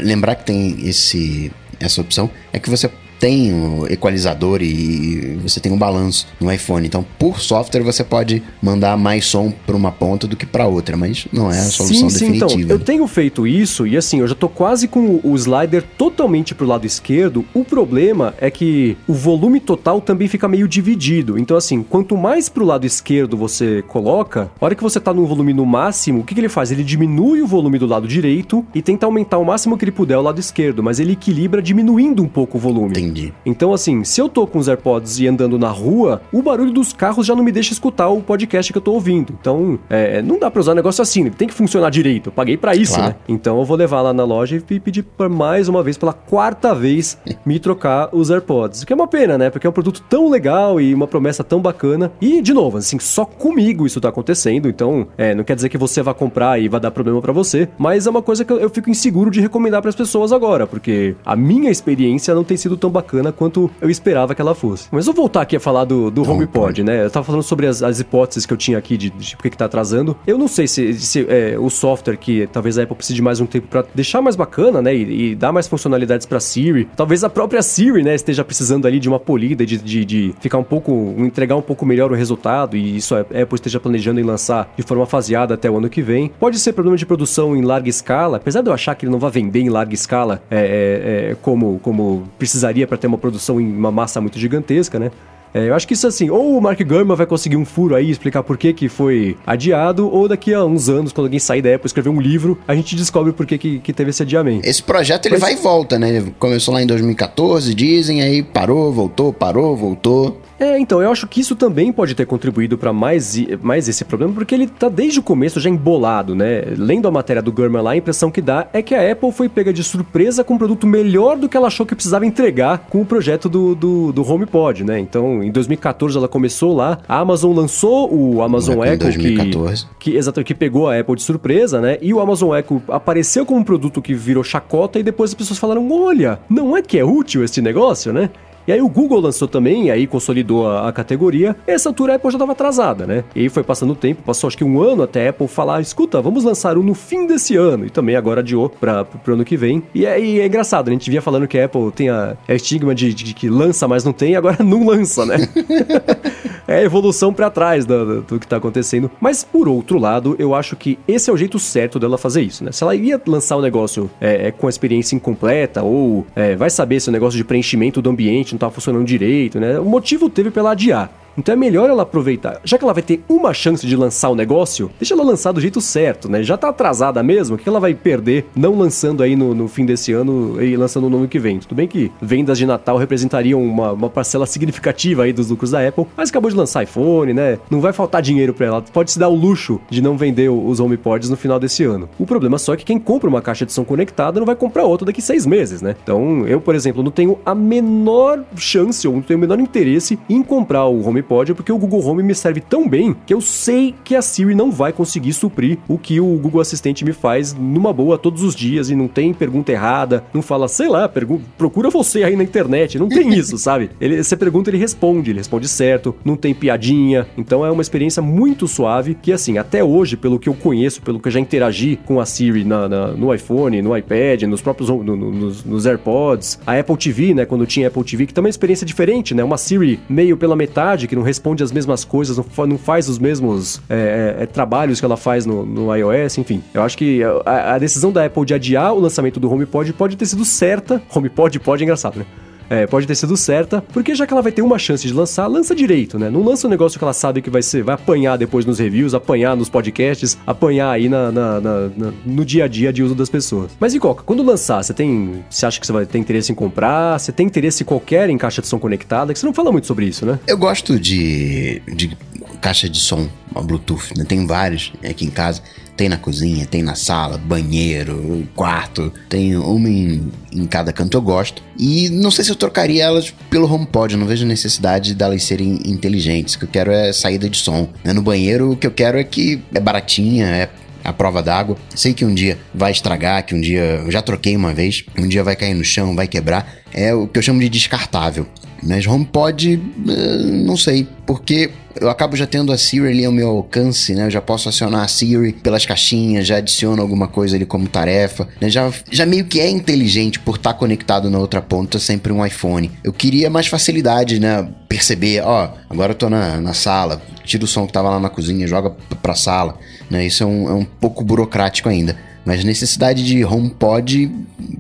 Lembrar que tem esse. Essa opção é que você tem o equalizador e você tem um balanço no iPhone. Então, por software, você pode mandar mais som para uma ponta do que para outra, mas não é a solução sim, sim, definitiva. Então, eu tenho feito isso e assim, eu já tô quase com o slider totalmente pro lado esquerdo. O problema é que o volume total também fica meio dividido. Então, assim, quanto mais pro lado esquerdo você coloca, a hora que você tá no volume no máximo, o que, que ele faz? Ele diminui o volume do lado direito e tenta aumentar o máximo que ele puder o lado esquerdo, mas ele equilibra diminuindo um pouco o volume. Entendi. Então, assim, se eu tô com os AirPods e andando na rua, o barulho dos carros já não me deixa escutar o podcast que eu tô ouvindo. Então, é, não dá pra usar um negócio assim, ele tem que funcionar direito. Eu paguei para isso, Claro. né? Então eu vou levar lá na loja e pedir por mais uma vez, pela quarta vez, me trocar os AirPods. O que é uma pena, né? Porque é um produto tão legal e uma promessa tão bacana. E, de novo, assim, só comigo isso tá acontecendo. Então, é, não quer dizer que você vai comprar e vai dar problema para você. Mas é uma coisa que eu, eu fico inseguro de recomendar para as pessoas agora. Porque a minha experiência não tem sido tão bacana quanto eu esperava que ela fosse. Mas eu vou voltar aqui a falar do, do HomePod, né? Eu tava falando sobre as, as hipóteses que eu tinha aqui de, de por que que tá atrasando. Eu não sei se, se, é, o software que talvez a Apple precise de mais um tempo para deixar mais bacana, né? E, e dar mais funcionalidades para Siri. Talvez a própria Siri, né, esteja precisando ali de uma polida, de, de, de ficar um pouco, entregar um pouco melhor o resultado. E isso a Apple esteja planejando em lançar de forma faseada até o ano que vem. Pode ser problema de produção em larga escala, apesar de eu achar que ele não vai vender em larga escala é, é, é, como, como precisaria para ter uma produção em uma massa muito gigantesca, né? É, eu acho que isso assim, ou o Mark Gurman vai conseguir um furo aí, explicar por que, que foi adiado, ou daqui a uns anos, quando alguém sair da Apple escrever um livro, a gente descobre por que, que, que teve esse adiamento. Esse projeto ele Mas- vai e volta, né? Começou lá em 2014, dizem, aí parou, voltou, parou, voltou. É, então, eu acho que isso também pode ter contribuído para mais, mais esse problema, porque ele tá desde o começo já embolado, né? Lendo a matéria do Gurman lá, a impressão que dá é que a Apple foi pega de surpresa com um produto melhor do que ela achou que precisava entregar com o projeto do, do, do HomePod, né? Então, em 2014 ela começou lá, a Amazon lançou o Amazon é Echo, com 2014. que, que exatamente que pegou a Apple de surpresa, né? E o Amazon Echo apareceu como um produto que virou chacota e depois as pessoas falaram: "Olha, não é que é útil esse negócio, né?" E aí o Google lançou também, aí consolidou a, a categoria. Essa altura a Apple já estava atrasada, né? E aí foi passando o tempo, passou acho que um ano até a Apple falar, escuta, vamos lançar um no fim desse ano. E também agora adiou para pro ano que vem. E aí é engraçado, né? a gente via falando que a Apple tem a, a estigma de, de que lança, mas não tem, agora não lança, né? é evolução pra trás do, do, que tá acontecendo. Mas por outro lado, eu acho que esse é o jeito certo dela fazer isso, né? Se ela ia lançar um negócio é, é, com a experiência incompleta, ou é, vai saber se o negócio de preenchimento do ambiente não tá funcionando direito, né? O motivo teve pra ela adiar. Então é melhor ela aproveitar. Já que ela vai ter uma chance de lançar o negócio, deixa ela lançar do jeito certo, né? Já tá atrasada mesmo, o que ela vai perder não lançando aí no, no fim desse ano e lançando no ano que vem? Tudo bem que vendas de Natal representariam uma, uma parcela significativa aí dos lucros da Apple, mas acabou de lançar iPhone, né? Não vai faltar dinheiro pra ela. Pode se dar o luxo de não vender os HomePods no final desse ano. O problema só é que quem compra uma caixa de som conectada não vai comprar outra daqui seis meses, né? Então, eu, por exemplo, não tenho a menor chance ou não tenho o menor interesse em comprar o HomePod porque o Google Home me serve tão bem que eu sei que a Siri não vai conseguir suprir o que o Google Assistente me faz numa boa todos os dias e não tem pergunta errada, não fala, sei lá, procura você aí na internet, não tem isso, sabe? Ele, você pergunta, ele responde, ele responde certo, não tem piadinha, então é uma experiência muito suave que, assim, até hoje, pelo que eu conheço, pelo que eu já interagi com a Siri na- na- no iPhone, no iPad, nos próprios no- no- nos, nos AirPods, a Apple TV, né, quando tinha Apple TV, que também é uma experiência diferente, né, uma Siri meio pela metade, que não responde as mesmas coisas, não, não faz os mesmos é, é, é, trabalhos que ela faz no, no iOS, enfim. Eu acho que a, a decisão da Apple de adiar o lançamento do HomePod pode ter sido certa. HomePod pode é engraçado, né? É, pode ter sido certa, porque já que ela vai ter uma chance de lançar, lança direito, né? Não lança um negócio que ela sabe que vai ser, vai apanhar depois nos reviews, apanhar nos podcasts, apanhar aí na, na- na- na- no dia a dia de uso das pessoas. Mas e Coca, quando lançar, você tem. Você acha que você vai ter interesse em comprar? Você tem interesse qualquer em caixa de som conectada? Que você não fala muito sobre isso, né? Eu gosto de, de caixa de som uma Bluetooth, né? Tem vários aqui em casa. Tem na cozinha, tem na sala, banheiro, quarto. Tem uma em, em cada canto, eu gosto. E não sei se eu trocaria elas pelo HomePod. Eu não vejo necessidade delas serem inteligentes. O que eu quero é saída de som. né? No banheiro, o que eu quero é que é baratinha, é a prova d'água. Sei que um dia vai estragar, que um dia eu já troquei uma vez, um dia vai cair no chão, vai quebrar. É o que eu chamo de descartável. Mas HomePod, eh, não sei, porque eu acabo já tendo a Siri ali ao meu alcance, né? Eu já posso acionar a Siri pelas caixinhas, já adiciono alguma coisa ali como tarefa, né? Já, já meio que é inteligente por estar conectado na outra ponta, sempre um iPhone. Eu queria mais facilidade, né? Perceber, ó, agora eu tô na, na sala, tira o som que tava lá na cozinha, joga pra sala, né? Isso é um, é um pouco burocrático ainda. Mas necessidade de HomePod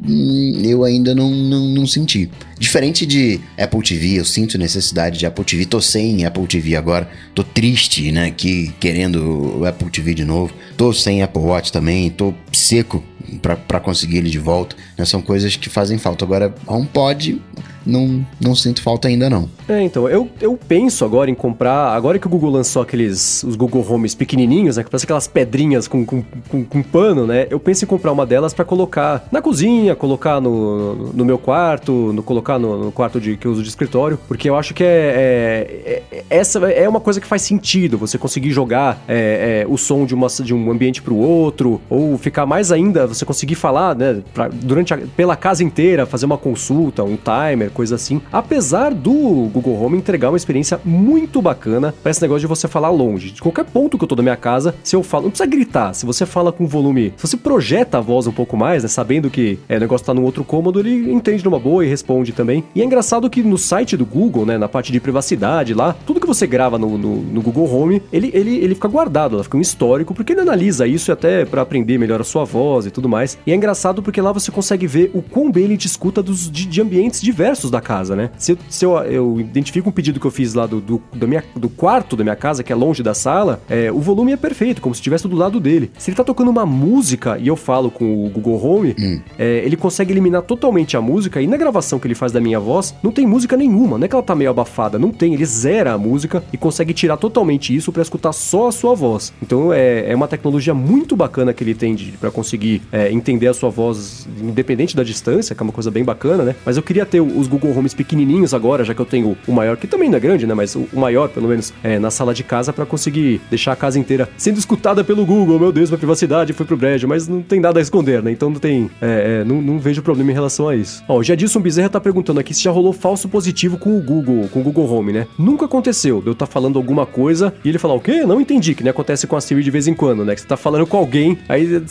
hum, eu ainda não, não, não, senti. Diferente de Apple TV, eu sinto necessidade de Apple TV. Tô sem Apple TV agora. Tô triste, né? Que querendo o Apple TV de novo. Tô sem Apple Watch também. Tô seco para conseguir ele de volta. Né? São coisas que fazem falta. Agora, HomePod não, não sinto falta ainda não. É, então, eu, eu penso agora em comprar, agora que o Google lançou aqueles, os Google Homes pequenininhos, né, que parece aquelas pedrinhas com, com, com, com pano, né, eu penso em comprar uma delas para colocar na cozinha, colocar no, no meu quarto, no, colocar no, no, quarto de, que eu uso de escritório, porque eu acho que é, é, é essa é uma coisa que faz sentido, você conseguir jogar é, é, o som de, uma, de um ambiente para o outro, ou ficar mais ainda, você conseguir falar, né, pra, durante a, pela casa inteira, fazer uma consulta, um timer, coisa assim. Apesar do Google Home entregar uma experiência muito bacana para esse negócio de você falar longe. De qualquer ponto que eu tô da minha casa, se eu falo, não precisa gritar, se você fala com volume, se você projeta a voz um pouco mais, né, sabendo que é, o negócio tá num outro cômodo, ele entende numa boa e responde também. E é engraçado que no site do Google, né, na parte de privacidade lá, tudo que você grava no, no, no Google Home, ele, ele, ele fica guardado, ela fica um histórico, porque ele analisa isso até para aprender melhor a sua voz e tudo mais. E é engraçado porque lá você consegue ver o quão bem ele te escuta dos, de, de ambientes diversos da casa, né? Se, eu, se eu, eu, identifico um pedido que eu fiz lá do, do, do, minha, do quarto da minha casa, que é longe da sala, é, o volume é perfeito, como se estivesse do lado dele. Se ele tá tocando uma música e eu falo com o Google Home, hum. é, ele consegue eliminar totalmente a música e na gravação que ele faz da minha voz, não tem música nenhuma, não é que ela tá meio abafada, não tem, ele zera a música e consegue tirar totalmente isso para escutar só a sua voz. Então é, é uma tecnologia muito bacana que ele tem para conseguir é, entender a sua voz independente da distância, que é uma coisa bem bacana, né? Mas eu queria ter os Google Homes pequenininhos agora, já que eu tenho o maior, que também não é grande, né? Mas o maior, pelo menos, é, na sala de casa para conseguir deixar a casa inteira sendo escutada pelo Google. Meu Deus, minha privacidade foi pro brejo, mas não tem nada a esconder, né? Então não tem. É, é, não, não, vejo problema em relação a isso. Ó, o Jadilson Bezerra tá perguntando aqui se já rolou falso positivo com o Google, com o Google Home, né? Nunca aconteceu. Eu tá falando alguma coisa e ele falar o quê? Não entendi, que acontece com a Siri de vez em quando, né? Que você tá falando com alguém, aí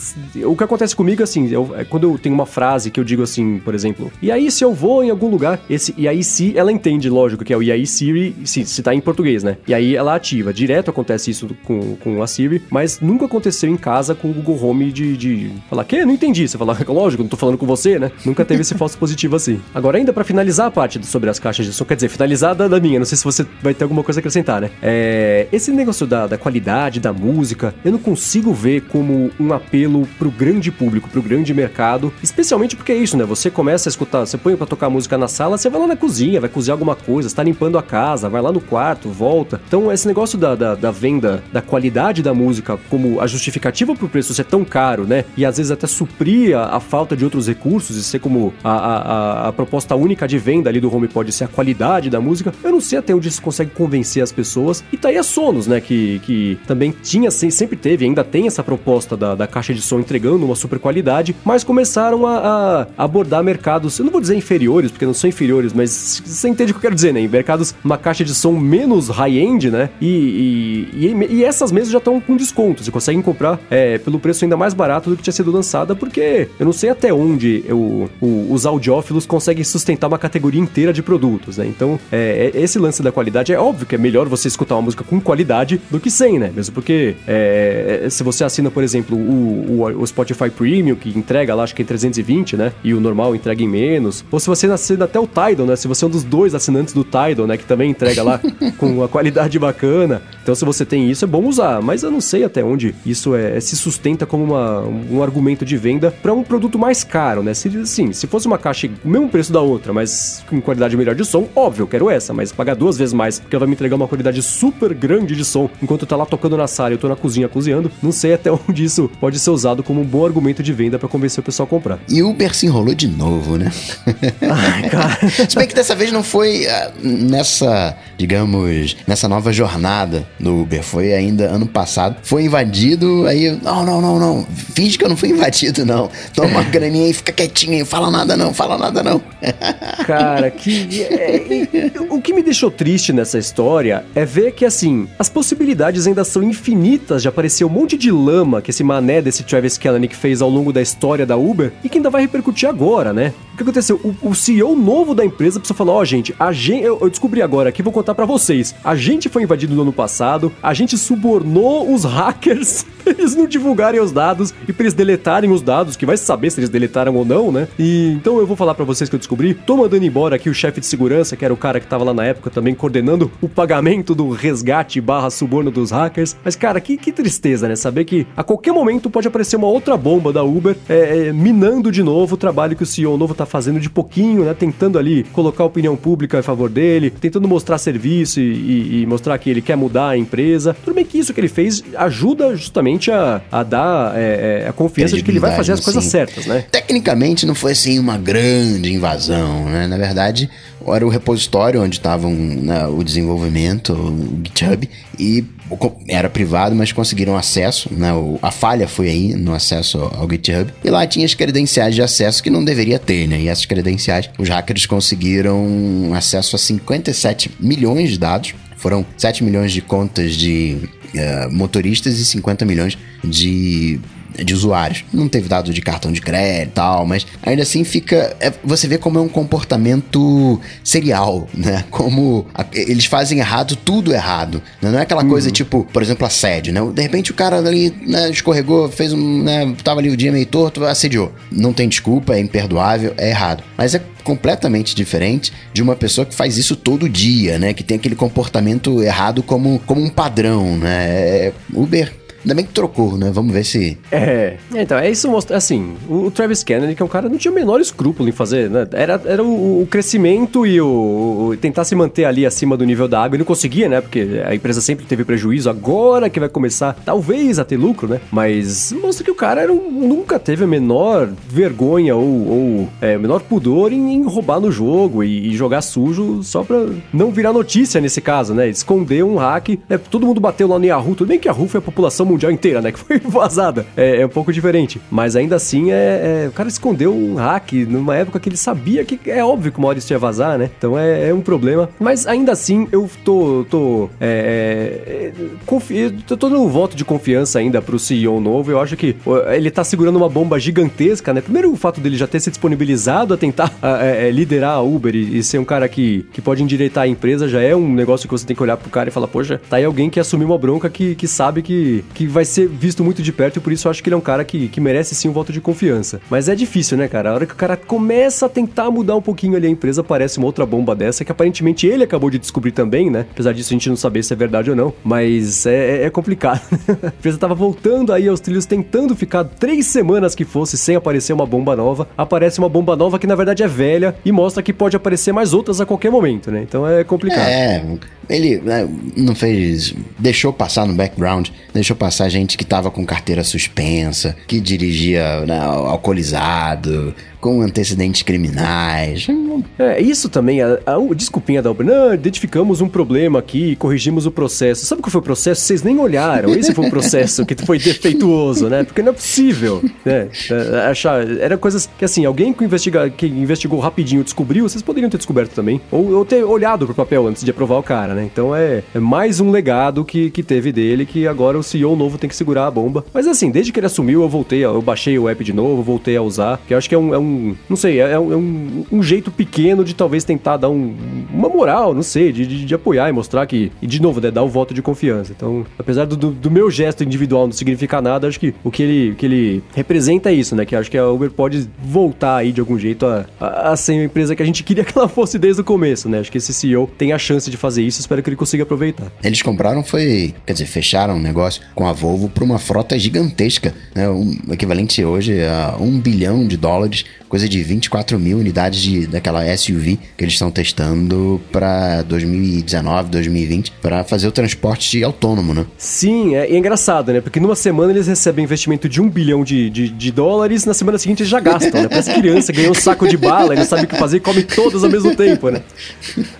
o que acontece comigo assim, eu, é quando eu tenho uma frase que eu digo assim, por exemplo, e aí se eu vou em algum lugar, esse e aí se ela entende, lógico, que é o e aí Siri, se, se tá em português, né? E aí ela ativa. Direto acontece isso com, com a Siri, mas nunca aconteceu em casa com o Google Home de, de falar, que? Não entendi. Você fala, lógico, não tô falando com você, né? Nunca teve esse falso positivo assim. Agora, ainda para finalizar a parte sobre as caixas de som, quer dizer, finalizar da, da, minha, não sei se você vai ter alguma coisa a acrescentar, né? É, esse negócio da, da qualidade, da música, eu não consigo ver como um apelo pro grande público, pro grande mercado, especialmente porque é isso, né? Você começa a escutar, você põe para tocar música na sala, você vai lá na cozinha, vai cozinhar alguma coisa, está limpando a casa, vai lá no quarto, volta. Então, esse negócio da, da, da venda, da qualidade da música, como a justificativa pro preço ser tão caro, né? E às vezes até suprir a, a falta de outros recursos e ser como a, a, a, proposta única de venda ali do HomePod ser a qualidade da música, eu não sei até onde isso consegue convencer as pessoas. E tá aí a Sonos, né? Que, que também tinha, sempre teve, ainda tem essa proposta da, da caixa de som entregando uma super qualidade, mas começaram a, a abordar mercados, eu não vou dizer inferiores, porque não são inferiores, mas você entende o que eu quero dizer, né? Em mercados, uma caixa de som menos high-end, né? E, e, e, e, essas mesas já estão com desconto. Você consegue comprar é, pelo preço ainda mais barato do que tinha sido lançada, porque eu não sei até onde eu, o, os audiófilos conseguem sustentar uma categoria inteira de produtos, né? Então, é, é, esse lance da qualidade é óbvio que é melhor você escutar uma música com qualidade do que sem, né? Mesmo porque é, é se você assina, por exemplo, o, o, o, Spotify Premium, que entrega lá, acho que em 320, né? E o normal entrega em menos. Ou se você assina até o Tidal, né? Se você é um dos dois assinantes do Tidal, né? Que também entrega lá com uma qualidade bacana. Então, se você tem isso, é bom usar. Mas eu não sei até onde isso é, se sustenta como uma, um argumento de venda para um produto mais caro, né? Se, sim, se fosse uma caixa o mesmo preço da outra, mas com qualidade melhor de som, óbvio, eu quero essa, mas pagar duas vezes mais, porque ela vai me entregar uma qualidade super grande de som, enquanto tá lá tocando na sala e eu tô na cozinha cozinhando, não sei até onde isso pode ser usado como um bom argumento de venda para convencer o pessoal a comprar. E o Uber se enrolou de novo, né? Ai, cara Se bem que dessa vez não foi uh, nessa, digamos, nessa nova jornada do Uber. Foi ainda ano passado. Foi invadido, aí não, não, não, não. Finge que eu não fui invadido, não. Toma uma graninha aí, fica quietinho aí. Fala nada não, fala nada não. Cara, que... É, o que me deixou triste nessa história é ver que, assim, as possibilidades ainda são infinitas de aparecer um monte de lama que esse mané desse Travis Kalanick fez ao longo da história da Uber e que ainda vai repercutir agora, né? O que aconteceu? O, o CEO novo da empresa precisou falar: ó, oh, gente, a gente, eu, eu, descobri agora aqui, vou contar para vocês. A gente foi invadido no ano passado, a gente subornou os hackers eles não divulgarem os dados e pra eles deletarem os dados, que vai saber se eles deletaram ou não, né? E então eu vou falar para vocês que eu descobri. Tô mandando embora aqui o chefe de segurança, que era o cara que tava lá na época também coordenando o pagamento do resgate barra suborno dos hackers. Mas, cara, que, que tristeza, né? Saber que a qualquer momento pode aparecer uma outra bomba da Uber é, é, minando de novo o trabalho que o CEO novo tá fazendo de pouquinho, né? Tentando ali colocar a opinião pública a favor dele, tentando mostrar serviço e, e, mostrar que ele quer mudar a empresa. Tudo bem que isso que ele fez ajuda justamente a, a dar é, é, a confiança de que ele vai fazer as coisas certas, né? Tecnicamente não foi assim uma grande invasão, né? Na verdade, era o repositório onde estavam né, o desenvolvimento, o GitHub, e era privado, mas conseguiram acesso, né? a falha foi aí no acesso ao GitHub. E lá tinha as credenciais de acesso que não deveria ter, né? E essas credenciais, os hackers conseguiram acesso a 57 milhões de dados. Foram 7 milhões de contas de uh, motoristas e 50 milhões de de usuários. Não teve dado de cartão de crédito e tal, mas ainda assim fica. É, você vê como é um comportamento serial, né? Como a, eles fazem errado, tudo errado. Né? Não é aquela uhum. coisa tipo, por exemplo, assédio, né? De repente o cara ali né, escorregou, fez um. Né, tava ali o dia meio torto, assediou. Não tem desculpa, é imperdoável, é errado. Mas é completamente diferente de uma pessoa que faz isso todo dia, né? Que tem aquele comportamento errado como, como um padrão, né? É, Uber Ainda bem que trocou, né? Vamos ver se. É. Então, é isso mostra. Assim, o, Travis Kennedy, que é um cara, não tinha o menor escrúpulo em fazer, né? Era, era o, o crescimento e o, o, tentar se manter ali acima do nível da água. E não conseguia, né? Porque a empresa sempre teve prejuízo. Agora que vai começar, talvez, a ter lucro, né? Mas mostra que o cara era nunca teve a menor vergonha ou, ou é, menor pudor em, em, roubar no jogo e, e, jogar sujo só pra não virar notícia nesse caso, né? Esconder um hack. É, todo mundo bateu lá no Yahoo. Tudo bem que Yahoo foi a população mundial mundial inteira, né? Que foi vazada. É, é um pouco diferente. Mas ainda assim, é, é, o cara escondeu um hack numa época que ele sabia que é óbvio que uma hora isso ia vazar, né? Então é, é um problema. Mas ainda assim, eu tô. tô é, é confi eu tô no voto de confiança ainda pro CEO novo. Eu acho que ele tá segurando uma bomba gigantesca, né? Primeiro, o fato dele já ter se disponibilizado a tentar é, liderar a Uber e, e, ser um cara que, que pode endireitar a empresa já é um negócio que você tem que olhar pro cara e falar, poxa, tá aí alguém que assumiu uma bronca que, que sabe que, que vai ser visto muito de perto e por isso eu acho que ele é um cara que, que merece sim um voto de confiança. Mas é difícil, né, cara? A hora que o cara começa a tentar mudar um pouquinho ali a empresa, aparece uma outra bomba dessa que aparentemente ele acabou de descobrir também, né? Apesar disso a gente não saber se é verdade ou não. Mas é, é, é complicado. a empresa tava voltando aí aos trilhos, tentando ficar três semanas que fosse sem aparecer uma bomba nova. Aparece uma bomba nova que na verdade é velha e mostra que pode aparecer mais outras a qualquer momento, né? Então é complicado. É, ele né, não fez. Deixou passar no background, deixou passar gente que tava com carteira suspensa, que dirigia né, alcoolizado, com antecedentes criminais. É, isso também, a, a, a desculpinha da Uber, não, identificamos um problema aqui, corrigimos o processo. Sabe qual foi o processo? Vocês nem olharam. Esse foi o processo que foi defeituoso, né? Porque não é possível, né? É, achar, era coisas que assim, alguém que, investiga, que investigou rapidinho descobriu, vocês poderiam ter descoberto também. Ou, ou ter olhado pro papel antes de aprovar o cara, né? Então é, é mais um legado que, que teve dele, que agora o CEO novo tem que segurar a bomba. Mas assim, desde que ele assumiu, eu voltei, eu baixei o app de novo, voltei a usar, que eu acho que é um, é um não sei, é, é, um, um, jeito pequeno de talvez tentar dar um, uma moral, não sei, de, de, de, apoiar e mostrar que, e de novo, né, dar o voto de confiança. Então, apesar do, do, do, meu gesto individual não significar nada, acho que o que ele, que ele representa é isso, né? Que acho que a Uber pode voltar aí de algum jeito a, a, a ser empresa que a gente queria que ela fosse desde o começo, né? Acho que esse CEO tem a chance de fazer isso, espero que ele consiga aproveitar. Eles compraram foi, quer dizer, fecharam um negócio com a Volvo para uma frota gigantesca, né? Um equivalente hoje a um bilhão de dólares coisa de 24 mil unidades de, daquela SUV que eles estão testando para 2019, 2020, para fazer o transporte autônomo, né? Sim, é, é, engraçado, né? Porque numa semana eles recebem investimento de um bilhão de, de, de dólares, na semana seguinte eles já gastam, né? Parece criança, ganhou um saco de bala, ele sabe o que fazer e come todas ao mesmo tempo, né?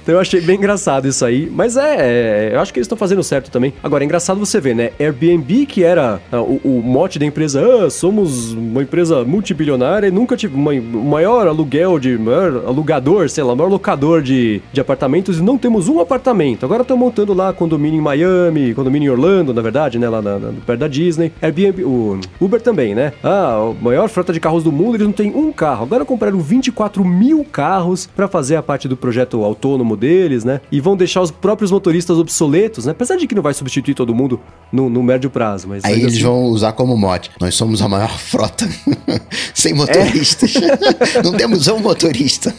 Então eu achei bem engraçado isso aí. Mas é, é eu acho que eles estão fazendo certo também. Agora, é engraçado você ver, né? Airbnb, que era ah, o, o, mote da empresa, ah, somos uma empresa multibilionária e nunca tive uma, o maior aluguel de. maior alugador, sei lá, maior locador de, de apartamentos e não temos um apartamento. Agora estão montando lá condomínio em Miami, condomínio em Orlando, na verdade, né? Lá na, na, perto da Disney. Airbnb, o Uber também, né? Ah, a maior frota de carros do mundo, eles não têm um carro. Agora compraram 24 mil carros para fazer a parte do projeto autônomo deles, né? E vão deixar os próprios motoristas obsoletos, né? Apesar de que não vai substituir todo mundo no, no médio prazo, mas... Aí eles assim... vão usar como mote. Nós somos a maior frota sem motoristas. É. não temos um motorista.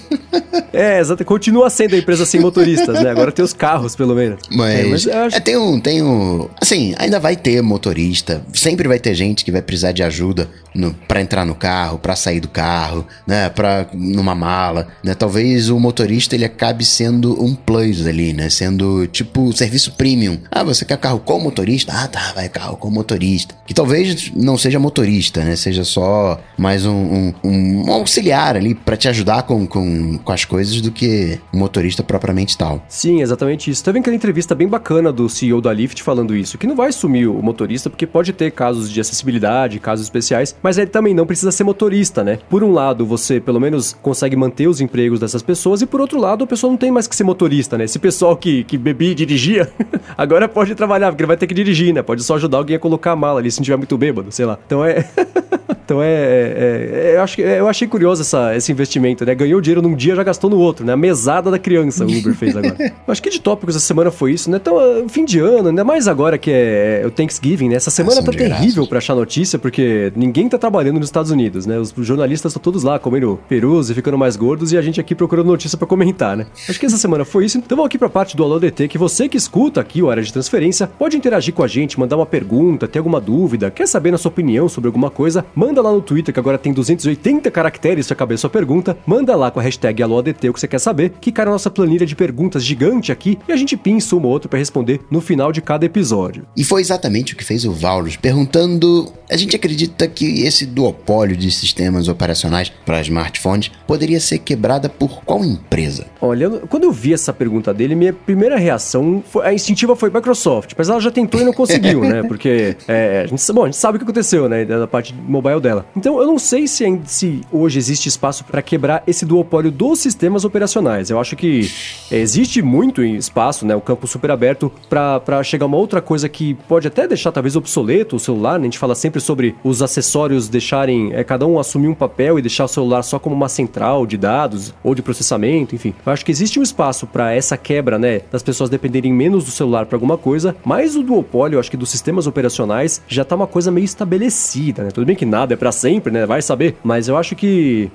é, exato. Continua sendo a empresa sem motoristas, né? Agora tem os carros, pelo menos. Mas, é, mas acho... é, tem um, tem um... Assim, ainda vai ter motorista. Sempre vai ter gente que vai precisar de ajuda no, para entrar no carro, para sair do carro, né? Pra, numa mala, né? Talvez o motorista, ele acabe sendo um plus ali, né? Sendo, tipo, serviço premium. Ah, você quer carro com motorista? Ah, tá, vai carro com motorista. Que talvez não seja motorista, né? Seja só mais um, um, um auxiliar ali para te ajudar com, com, com as coisas do que um motorista propriamente tal. Sim, exatamente isso. Teve aquela entrevista bem bacana do CEO da Lyft falando isso, que não vai sumir o motorista porque pode ter casos de acessibilidade, casos especiais, mas ele também não precisa ser motorista, né? Por um lado, você pelo menos consegue manter os empregos dessas pessoas e por outro lado, a pessoa não tem mais que ser motorista, né? Esse pessoal que, que bebia e dirigia, agora pode trabalhar, porque ele vai ter que dirigir, né? Pode só ajudar alguém a colocar a mala ali se não tiver muito bêbado, sei lá. Então é. Então é, é, é, eu, acho, eu achei curioso essa, esse investimento, né? Ganhou dinheiro num dia, já gastou no outro, né? A mesada da criança o Uber fez agora. acho que de tópicos essa semana foi isso, né? Então, uh, fim de ano, ainda mais agora que é, é o Thanksgiving, né? Essa semana tá terrível para achar notícia, porque ninguém tá trabalhando nos Estados Unidos, né? Os jornalistas estão todos lá comendo perus e ficando mais gordos e a gente aqui procurando notícia para comentar, né? Acho que essa semana foi isso. Então vamos aqui pra parte do Alô DT, que você que escuta aqui o Área de Transferência pode interagir com a gente, mandar uma pergunta, ter alguma dúvida, quer saber na sua opinião sobre alguma coisa, manda lá no Twitter que agora tem 280 caracteres para caber sua pergunta, manda lá com a hashtag AlôADT o que você quer saber, que cai na nossa planilha de perguntas gigante aqui e a gente pinça uma ou outra para responder no final de cada episódio. E foi exatamente o que fez o Vaulus, perguntando: a gente acredita que esse duopólio de sistemas operacionais para smartphones poderia ser quebrada por qual empresa? Olha, quando eu vi essa pergunta dele, minha primeira reação foi, a instintiva foi Microsoft, mas ela já tentou e não conseguiu, né? Porque é, a, gente, bom, a gente sabe o que aconteceu, né? Da parte mobile dela. Então eu não sei se, se hoje existe espaço para quebrar esse duopólio dos sistemas operacionais. Eu acho que existe muito espaço, né, o campo super aberto, para chegar uma outra coisa que pode até deixar talvez obsoleto o celular. Né? A gente fala sempre sobre os acessórios deixarem, é, cada um assumir um papel e deixar o celular só como uma central de dados ou de processamento, enfim. Eu acho que existe um espaço para essa quebra, né, das pessoas dependerem menos do celular para alguma coisa, mas o duopólio, eu acho que dos sistemas operacionais já tá uma coisa meio estabelecida, né? Tudo bem que nada é para sempre, né? Vai saber. Mas eu acho que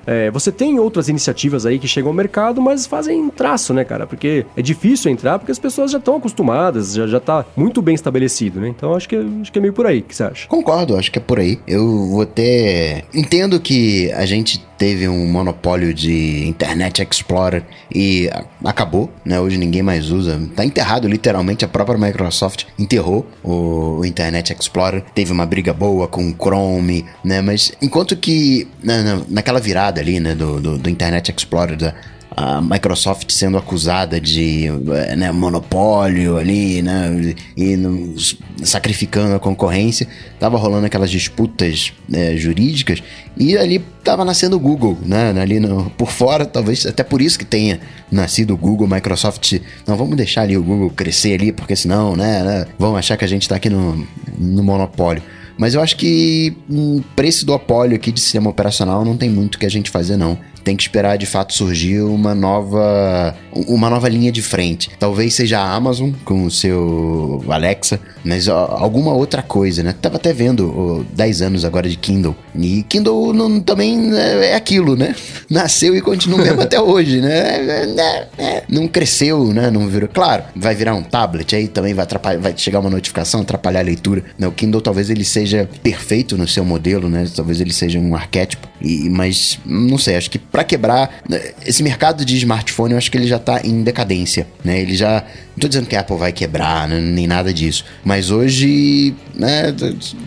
é, você tem outras iniciativas aí que chegam ao mercado, mas fazem traço, né, cara? Porque é difícil entrar porque as pessoas já estão acostumadas, já, já tá muito bem estabelecido, né? Então acho que, acho que é meio por aí. O que você acha? Concordo, acho que é por aí. Eu vou ter. Entendo que a gente teve um monopólio de Internet Explorer e acabou, né? Hoje ninguém mais usa. Tá enterrado, literalmente. A própria Microsoft enterrou o, Internet Explorer. Teve uma briga boa com o Chrome, né? Mas enquanto que na, na, naquela virada ali, né? Do, do, do Internet Explorer da, a Microsoft sendo acusada de eh, né, monopólio ali, né, e no, sacrificando a concorrência, tava rolando aquelas disputas né, jurídicas e ali tava nascendo o Google, né, ali no, por fora, talvez até por isso que tenha nascido o Google, Microsoft, não vamos deixar ali o Google crescer ali, porque senão, né, né vão achar que a gente tá aqui no, no monopólio. Mas eu acho que um preço do apólio aqui de sistema operacional não tem muito que a gente fazer, não. Tem que esperar de fato surgir uma nova uma nova linha de frente. Talvez seja a Amazon com o seu Alexa, mas alguma outra coisa, né? Tava até vendo ó, 10 anos agora de Kindle. E Kindle não, também é, é aquilo, né? Nasceu e continua mesmo até hoje, né? É, é, é, não cresceu, né? Não virou. Claro, vai virar um tablet aí também vai atrapalhar, vai chegar uma notificação, atrapalhar a leitura. Né? O Kindle talvez ele seja perfeito no seu modelo, né? Talvez ele seja um arquétipo. E, mas não sei, acho que para quebrar né, esse mercado de smartphone, eu acho que ele já tá em decadência, né? Ele já não tô dizendo que a Apple vai quebrar, né? nem nada disso. Mas hoje, né?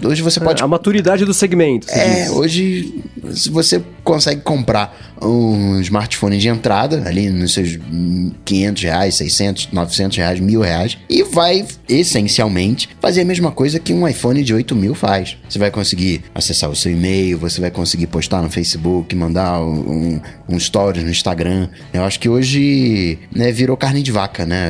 Hoje você pode. A maturidade do segmento. É, diz. hoje, se você consegue comprar um smartphone de entrada, ali nos seus 500 reais, 600, 900 reais, mil reais, e vai essencialmente fazer a mesma coisa que um iPhone de 8 mil faz. Você vai conseguir acessar o seu e-mail, você vai conseguir postar no Facebook, mandar um, um stories no Instagram. Eu acho que hoje né, virou carne de vaca, né?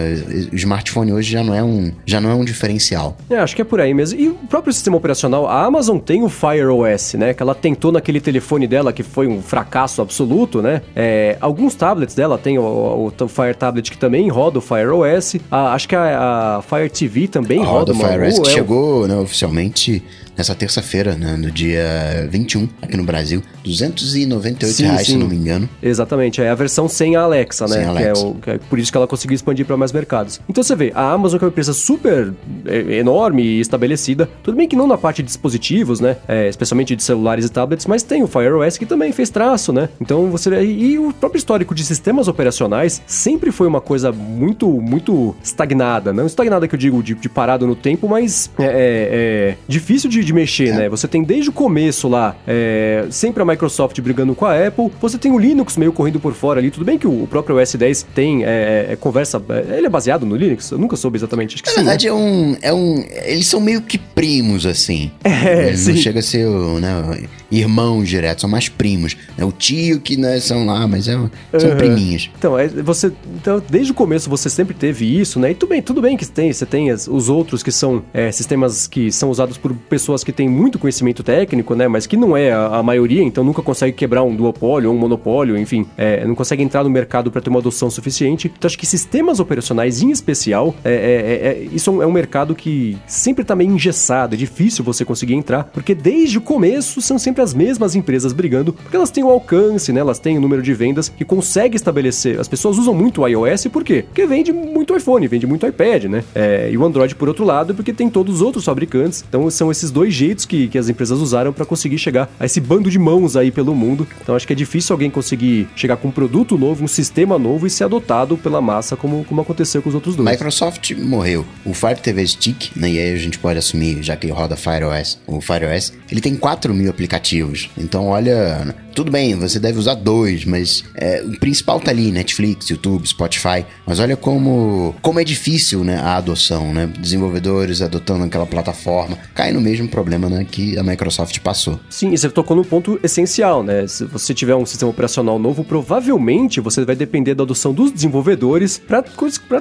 O smartphone hoje já não é um, já não é um diferencial. É, acho que é por aí mesmo. E o próprio sistema operacional, a Amazon tem o Fire OS, né? Que ela tentou naquele telefone dela que foi um fracasso absoluto, né? É, alguns tablets dela tem o, o, o, Fire Tablet que também roda o Fire OS. A, acho que a, a Fire TV também roda, roda o Fire OS, que é chegou né, oficialmente nessa terça-feira, né, no dia 21, aqui no Brasil. 298 sim, reais, sim. se não me engano. Exatamente, é a versão sem a Alexa, né? Sem Alexa. Que é, o, que é por isso que ela conseguiu expandir para mais mercados. Então você vê, a Amazon que é uma empresa super é, enorme e estabelecida, tudo bem que não na parte de dispositivos, né? É, especialmente de celulares e tablets, mas tem o Fire OS que também fez traço, né? Então você vê, e o próprio histórico de sistemas operacionais sempre foi uma coisa muito, muito estagnada, não estagnada que eu digo de, de parado no tempo, mas é, é, é difícil de, de mexer, né? Você tem desde o começo lá, é, sempre a Microsoft brigando com a Apple, você tem o Linux meio correndo por fora ali. Tudo bem que o, próprio OS 10 tem é, é, conversa. É, ele é baseado no Linux? Eu nunca soube exatamente. Acho que Na sim, verdade, né? é, um, é um. Eles são meio que primos, assim. É. Não chega a ser né, irmãos direto, são mais primos. É o tio que né, são lá, mas é, são uhum. priminhos. Então, é, você. Então, desde o começo você sempre teve isso, né? E tudo bem, tudo bem que tem, você tem as, os outros que são é, sistemas que são usados por pessoas que têm muito conhecimento técnico, né? Mas que não é a, a maioria, então nunca consegue quebrar um duopólio ou um monopólio, enfim, é, não consegue entrar no mercado para ter uma adoção suficiente. Então acho que sistemas operacionais em especial, é, é, é isso é um mercado que sempre está meio engessado, é difícil você conseguir entrar, porque desde o começo são sempre as mesmas empresas brigando, porque elas têm o alcance, né? Elas têm o número de vendas que consegue estabelecer. As pessoas usam muito o iOS, por quê? Porque vende muito iPhone, vende muito iPad, né? É, e o Android, por outro lado, porque tem todos os outros fabricantes. Então são esses dois jeitos que, que as empresas usaram para conseguir chegar a esse bando de mãos aí pelo mundo. Então acho que é difícil alguém conseguir chegar com um produto novo, um sistema novo e ser adotado pela massa como, como aconteceu com os outros dois. Microsoft morreu. O Fire TV Stick, né, e aí a gente pode assumir, já que roda Fire OS, o Fire OS, ele tem 4 mil aplicativos. Então olha, tudo bem, você deve usar dois, mas é, o principal tá ali, Netflix, YouTube, Spotify. Mas olha como, como é difícil né, a adoção, né? Desenvolvedores adotando aquela plataforma. Cai no mesmo problema né, que a Microsoft passou. Sim, e você tocou no ponto essencial, né? Se você tiver um sistema operacional novo, provavelmente você vai depender da adoção dos desenvolvedores para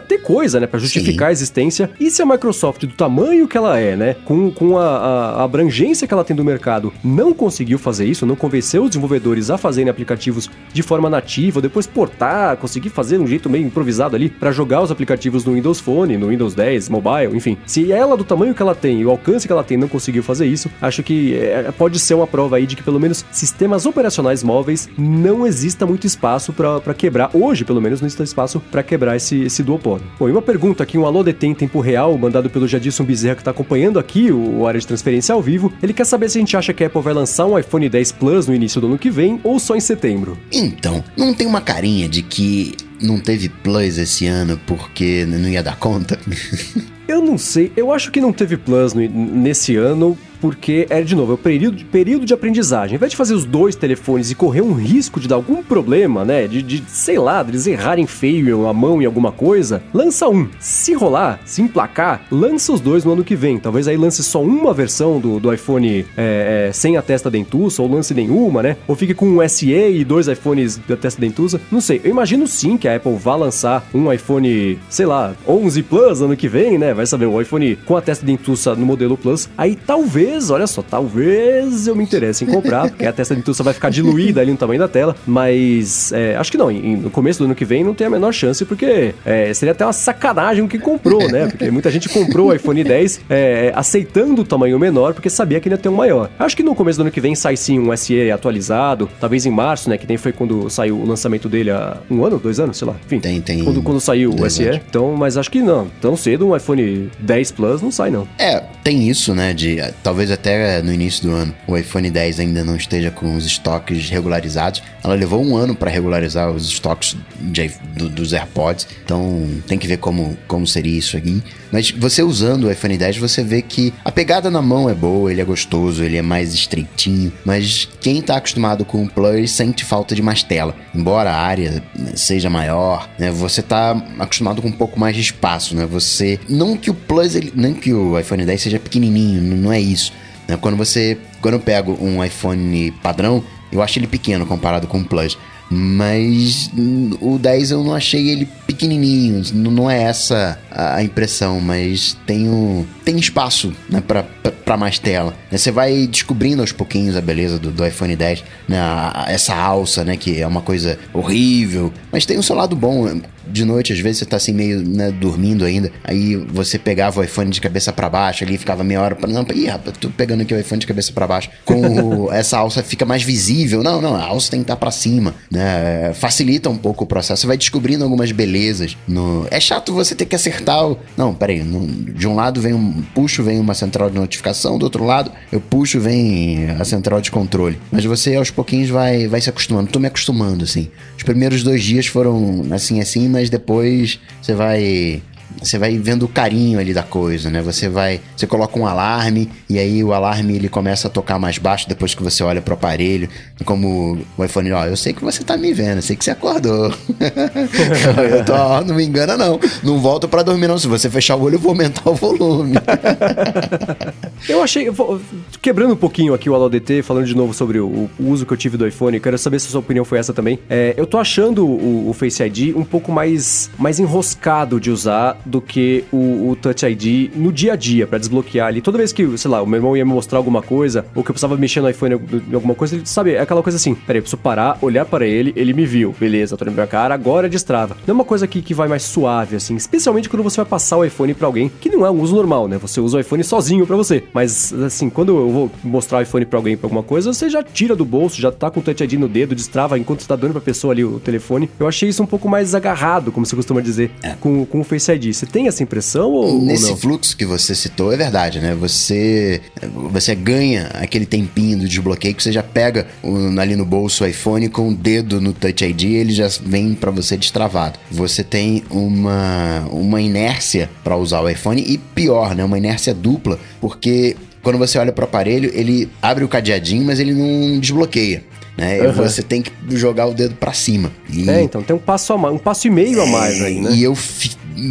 ter coisa, né? Para justificar Sim. a existência. E se a Microsoft, do tamanho que ela é, né? Com, com a, a, abrangência que ela tem do mercado, não conseguiu fazer isso, não convenceu os desenvolvedores desenvolvedores a fazerem aplicativos de forma nativa, depois portar, conseguir fazer um jeito meio improvisado ali para jogar os aplicativos no Windows Phone, no Windows 10, mobile, enfim. Se ela, do tamanho que ela tem e o alcance que ela tem, não conseguiu fazer isso, acho que é, pode ser uma prova aí de que pelo menos sistemas operacionais móveis não exista muito espaço para quebrar. Hoje, pelo menos, não existe espaço para quebrar esse, esse duopólio. Bom, e uma pergunta aqui, um alô detém em tempo real, mandado pelo Jadilson Bezerra, que está acompanhando aqui o, o área de transferência ao vivo. Ele quer saber se a gente acha que a Apple vai lançar um iPhone 10 Plus no início do ano que vem ou só em setembro? Então, não tem uma carinha de que não teve Plus esse ano porque não ia dar conta? Eu não sei, eu acho que não teve Plus nesse ano porque é, de novo, é o período, período de aprendizagem. Ao invés de fazer os dois telefones e correr um risco de dar algum problema, né? De, de sei lá, de eles errarem feio a mão em alguma coisa, lança um. Se rolar, se emplacar, lança os dois no ano que vem. Talvez aí lance só uma versão do, do iPhone é, é, sem a testa dentuça, ou lance nenhuma, né? Ou fique com um SE e dois iPhones da testa dentuça. Não sei, eu imagino sim que a Apple vá lançar um iPhone, sei lá, 11 Plus ano que vem, né? vai saber, o iPhone com a testa dentuça no modelo Plus, aí talvez, olha só, talvez eu me interesse em comprar, porque a testa dentuça vai ficar diluída ali no tamanho da tela, mas é, acho que não, em, no começo do ano que vem não tem a menor chance, porque é, seria até uma sacanagem o que comprou, né? Porque muita gente comprou o iPhone 10 é, aceitando o tamanho menor, porque sabia que ia ter um maior. Acho que no começo do ano que vem sai sim um SE atualizado, talvez em março, né? Que nem foi quando saiu o lançamento dele há um ano, dois anos, sei lá. Enfim, Tem, tem. quando, quando saiu o SE. Verdade. Então, mas acho que não. Tão cedo um iPhone 10 Plus não sai, não. É, tem isso, né? De eh, talvez até no início do ano o iPhone 10 ainda não esteja com os estoques regularizados. Ela levou um ano para regularizar os estoques de- do- dos AirPods, então tem que ver como, como seria isso aqui. Mas você usando o iPhone 10, você vê que a pegada na mão é boa, ele é gostoso, ele é mais estreitinho. Mas quem tá acostumado com o Plus sente falta de mais tela. Embora a área né, seja maior, né, você tá acostumado com um pouco mais de espaço, né? Você não que o Plus, ele, não que o iPhone 10 seja pequenininho, não é isso. né? Quando você, quando eu pego um iPhone padrão, eu acho ele pequeno comparado com o Plus. Mas o 10 eu não achei ele pequenininho, não é essa a impressão, mas tem, um, tem espaço né, pra mais tela. né? Você vai descobrindo aos pouquinhos a beleza do, do iPhone 10, né, essa alça, né, que é uma coisa horrível, mas tem o seu lado bom. De noite, às vezes você tá assim meio né, dormindo ainda, aí você pegava o iPhone de cabeça pra baixo ali, ficava meia hora pra. Não, ih, rapaz, tô pegando aqui o iPhone de cabeça pra baixo. Com o- essa alça fica mais visível. Não, não, a alça tem que estar pra cima, né? Facilita um pouco o processo. Você vai descobrindo algumas belezas. No... É chato você ter que acertar o. Não, peraí. no- De um lado vem um. Puxo, vem uma central de notificação, do outro lado eu puxo, vem a central de controle. Mas você aos pouquinhos vai, vai se acostumando. Tô me acostumando, assim. Os primeiros dois dias foram assim, assim, mas depois você vai você vai vendo o carinho ali da coisa, né? Você vai, você coloca um alarme e aí o alarme ele começa a tocar mais baixo depois que você olha pro aparelho, como o iPhone, ó, eu sei que você tá me vendo, eu sei que você acordou. eu tô, não me engana não, não volta pra dormir não, se você fechar o olho eu vou aumentar o volume. Eu achei, quebrando um pouquinho aqui o AloDT, falando de novo sobre o, o uso que eu tive do iPhone, eu quero saber se a sua opinião foi essa também. É, eu tô achando o, o Face ID um pouco mais, mais enroscado de usar do que o, o Touch ID no dia a dia, pra desbloquear ali. Toda vez que, sei lá, o meu irmão ia me mostrar alguma coisa, ou que eu precisava mexer no iPhone em alguma coisa, ele sabe, é aquela coisa assim, peraí, eu preciso parar, olhar para ele, ele me viu, beleza, tô na minha cara, agora destrava. Não é uma coisa que, que vai mais suave, assim, especialmente quando você vai passar o iPhone pra alguém, que não é um uso normal, né? Você usa o iPhone sozinho pra você. Mas, assim, quando eu vou mostrar o iPhone pra alguém pra alguma coisa, você já tira do bolso, já tá com o Touch ID no dedo, destrava enquanto você tá dando pra pessoa ali o telefone. Eu achei isso um pouco mais agarrado, como você costuma dizer, com, com o Face ID. Você tem essa impressão ou, ou Nesse não? fluxo que você citou, é verdade, né? Você, você ganha aquele tempinho do desbloqueio que você já pega o- ali no bolso o iPhone com o dedo no Touch ID, ele já vem pra você destravado. Você tem uma, uma inércia pra usar o iPhone e pior, né? Uma inércia dupla, porque quando você olha pro aparelho, ele abre o cadeadinho, mas ele não desbloqueia. Né? Aham. você tem que jogar o dedo pra cima. E É, então, tem um passo a mais, um passo e meio a mais aí, né? e eu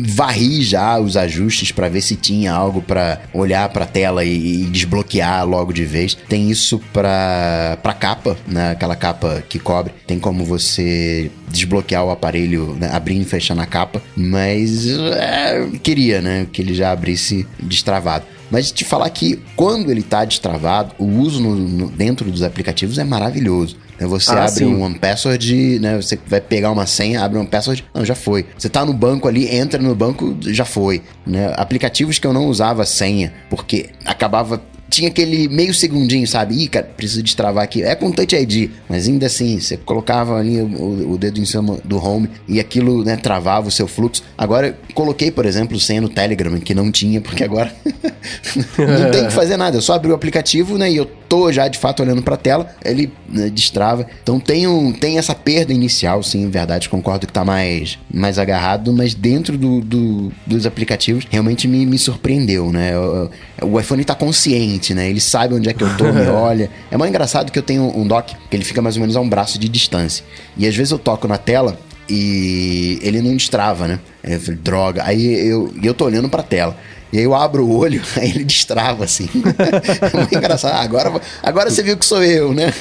varri já os ajustes pra ver se tinha algo pra olhar pra tela e, e desbloquear logo de vez. Tem isso pra para capa, né? Aquela capa que cobre. Tem como você desbloquear o aparelho, né? abrir e fechar na capa. Mas é, queria, né? Que ele já abrisse destravado. Mas te falar que quando ele tá destravado, o uso no- no- dentro dos aplicativos é maravilhoso. Né? Você Ah, abre sim. um Password, né? Você vai pegar uma senha, abre um password, não, já foi. Você tá no banco ali, entra no banco, já foi. Né? Aplicativos que eu não usava senha, porque acabava. Tinha aquele meio segundinho, sabe? Ih, cara, preciso destravar aqui. É com Touch ID, mas ainda assim, você colocava ali o, o dedo em cima do home e aquilo, né, travava o seu fluxo. Agora, coloquei, por exemplo, senha no Telegram, que não tinha, porque agora não tem que fazer nada. Eu só abri o aplicativo, né? E eu já de fato olhando pra tela, ele né, destrava. Então tem, um, tem essa perda inicial, sim, em verdade. Concordo que tá mais, mais agarrado, mas dentro do, do- dos aplicativos realmente me, me surpreendeu, né? O, o iPhone tá consciente, né? Ele sabe onde é que eu tô, me olha. É mais engraçado que eu tenho um dock que ele fica mais ou menos a um braço de distância. E às vezes eu toco na tela e ele não destrava, né? Eu falei, droga. Aí eu, eu tô olhando pra tela. E aí eu abro o olho, aí ele destrava assim. é muito engraçado. Ah, agora, agora você viu que sou eu, né?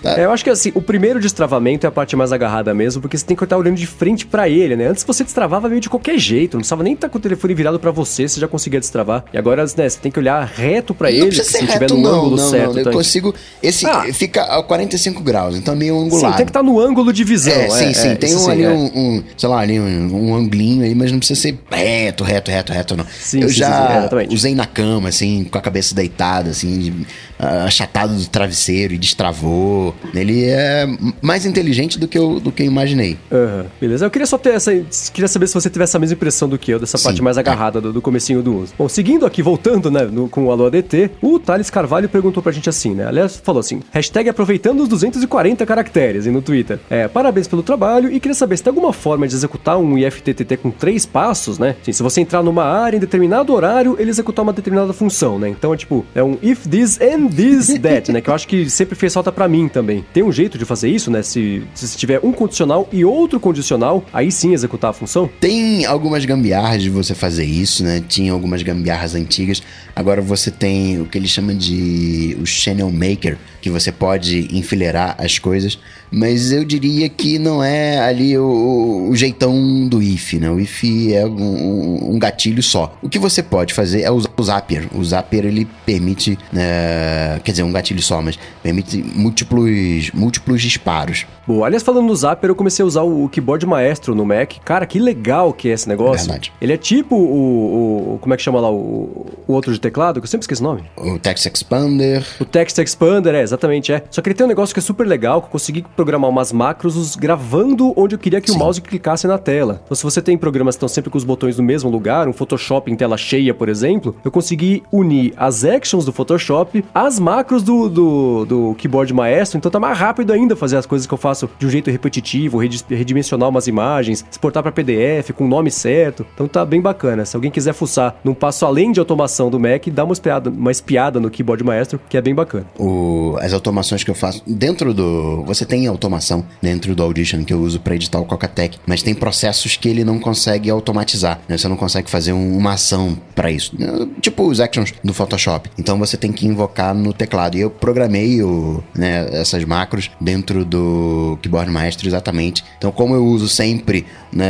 tá. é, eu acho que assim, o primeiro destravamento é a parte mais agarrada mesmo, porque você tem que estar olhando de frente para ele, né? Antes você destravava meio de qualquer jeito, não precisava nem estar com o telefone virado para você, você já conseguia destravar. E agora, né, você tem que olhar reto para ele, se reto, tiver no não, ângulo não, certo. Não, eu tá consigo. Esse ah. fica a 45 graus, então meio angulado. Sim, tem que estar no ângulo de visão. É, é sim, sim. É, tem um, sim, ali é. um, um, sei lá, ali um, um anglinho aí, mas não precisa ser reto, reto, reto, reto, não. Sim, eu sim, já sim, usei na cama, assim, com a cabeça deitada, assim, achatado do travesseiro e destravou. Ele é mais inteligente do que eu, do que eu imaginei. Uhum, beleza. Eu queria só ter essa. Queria saber se você tivesse essa mesma impressão do que eu, dessa parte mais agarrada é. do, do comecinho do uso. Bom, seguindo aqui, voltando, né, no, com o Alô ADT, o Thales Carvalho perguntou pra gente assim, né? Aliás, falou assim: hashtag aproveitando os 240 caracteres no Twitter. É, parabéns pelo trabalho e queria saber se tem alguma forma de executar um IFTTT com três passos, né? Assim, se você entrar numa área em determinado horário, ele executar uma determinada função, né? Então é tipo, é um if this and this that, né? Que eu acho que sempre fez falta para mim também. Tem um jeito de fazer isso, né? Se, se tiver um condicional e outro condicional, aí sim executar a função? Tem algumas gambiarras de você fazer isso, né? Tinha algumas gambiarras antigas. Agora você tem o que eles chamam de o channel maker, que você pode enfileirar as coisas mas eu diria que não é ali o, o jeitão do if, né? O if é um, um, gatilho só. O que você pode fazer é usar o Zapier. O Zapier ele permite, é, quer dizer, um gatilho só, mas permite múltiplos, múltiplos disparos. Bom, aliás, falando no Zapier, eu comecei a usar o keyboard maestro no Mac. Cara, que legal que é esse negócio. Verdade. Ele é tipo o, o como é que chama lá o, o outro de teclado, que eu sempre esqueço o nome. O Text Expander. O Text Expander, é, exatamente, é. Só que ele tem um negócio que é super legal, que eu consegui programar umas macros gravando onde eu queria que Sim. o mouse clicasse na tela. Então, se você tem programas que estão sempre com os botões no mesmo lugar, um Photoshop em tela cheia, por exemplo, eu consegui unir as actions do Photoshop às macros do, do, do keyboard maestro, então tá mais rápido ainda fazer as coisas que eu faço de um jeito repetitivo, redimensionar umas imagens, exportar para PDF com o nome certo. Então tá bem bacana. Se alguém quiser fuçar num passo além de automação do Mac, dá uma espiada, uma espiada no keyboard maestro, que é bem bacana. O, as automações que eu faço dentro do. Você tem automação dentro do Audition que eu uso para editar o Cocatec, mas tem processos que ele não consegue automatizar, né? Você não consegue fazer um, uma ação para isso, né? tipo os actions do Photoshop. Então você tem que invocar no teclado. E eu programei o, né, essas macros dentro do Keyboard Maestro exatamente. Então como eu uso sempre né,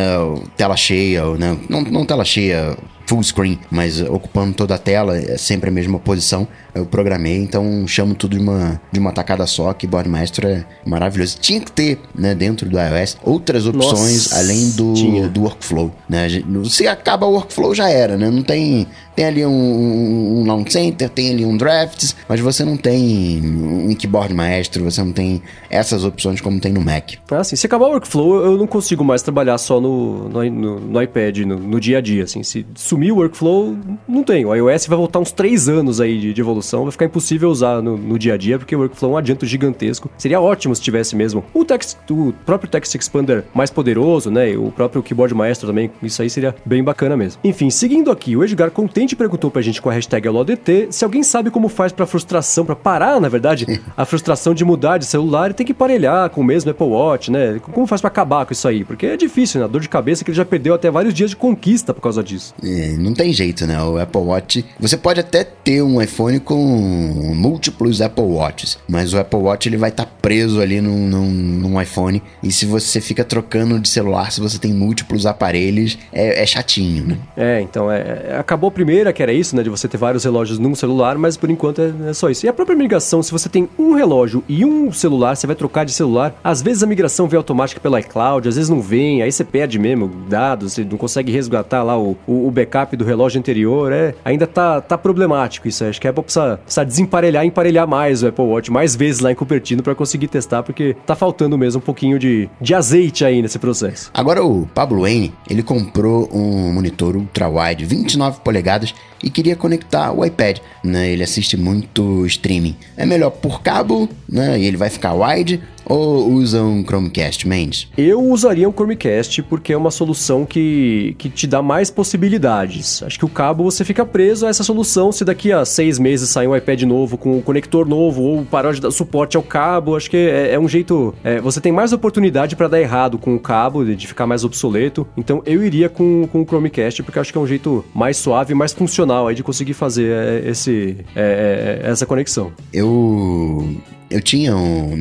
tela cheia, né, não, não tela cheia, full screen, mas ocupando toda a tela, é sempre a mesma posição. Eu programei, então chamo tudo de uma, de uma tacada só, que Board Maestro é maravilhoso. Tinha que ter, né, dentro do iOS, outras opções Nossa, além do, do workflow, né? Se acaba o workflow, já era, né? Não tem... Tem ali um, um Launch Center, tem ali um Drafts, mas você não tem um keyboard maestro, você não tem essas opções como tem no Mac. Ah, sim. Se acabar o workflow, eu não consigo mais trabalhar só no, no, no, no iPad, no, no, dia a dia, assim. Se sumir o workflow, não tem. O iOS vai voltar uns três anos aí de, de evolução, vai ficar impossível usar no, no, dia a dia, porque o workflow é um adianto gigantesco. Seria ótimo se tivesse mesmo o, text, o próprio Text Expander mais poderoso, né? O próprio keyboard maestro também, isso aí seria bem bacana mesmo. Enfim, seguindo aqui, o Edgar contém Tente perguntou pra gente com a hashtag AloDT se alguém sabe como faz pra frustração, pra parar, na verdade, a frustração de mudar de celular e ter que parelhar com o mesmo Apple Watch, né? Como faz pra acabar com isso aí? Porque é difícil, né? A dor de cabeça que ele já perdeu até vários dias de conquista por causa disso. É, não tem jeito, né? O Apple Watch. Você pode até ter um iPhone com múltiplos Apple Watches, mas o Apple Watch ele vai estar tá preso ali num, num, num, iPhone. E se você fica trocando de celular, se você tem múltiplos aparelhos, é, é chatinho, né? É, então é, é acabou primeiro primeira, que era isso, né? De você ter vários relógios num celular, mas por enquanto é, é, só isso. E a própria migração, se você tem um relógio e um celular, você vai trocar de celular. Às vezes a migração vem automática pelo iCloud, às vezes não vem, aí você perde mesmo dados, você não consegue resgatar lá o, o, o backup do relógio anterior. É, ainda tá, tá problemático isso. Acho que a Apple precisa, precisa desemparelhar e emparelhar mais o Apple Watch, mais vezes lá em Cupertino para conseguir testar, porque tá faltando mesmo um pouquinho de, de azeite aí nesse processo. Agora o Pablo Wayne, ele comprou um monitor ultra-wide, 29 polegadas e queria conectar o iPad, né? Ele assiste muito streaming. É melhor por cabo, né? E ele vai ficar wide Ou usa um Chromecast, Mendes? Eu usaria um Chromecast porque é uma solução que, que te dá mais possibilidades. Acho que o cabo você fica preso a essa solução. Se daqui a seis meses sair um iPad novo com um conector novo ou parar de dar suporte ao cabo, acho que é, é um jeito. É, você tem mais oportunidade para dar errado com o cabo, de ficar mais obsoleto. Então eu iria com, com o Chromecast porque acho que é um jeito mais suave, mais funcional aí de conseguir fazer é, esse, é, é, essa conexão. Eu eu tinha um.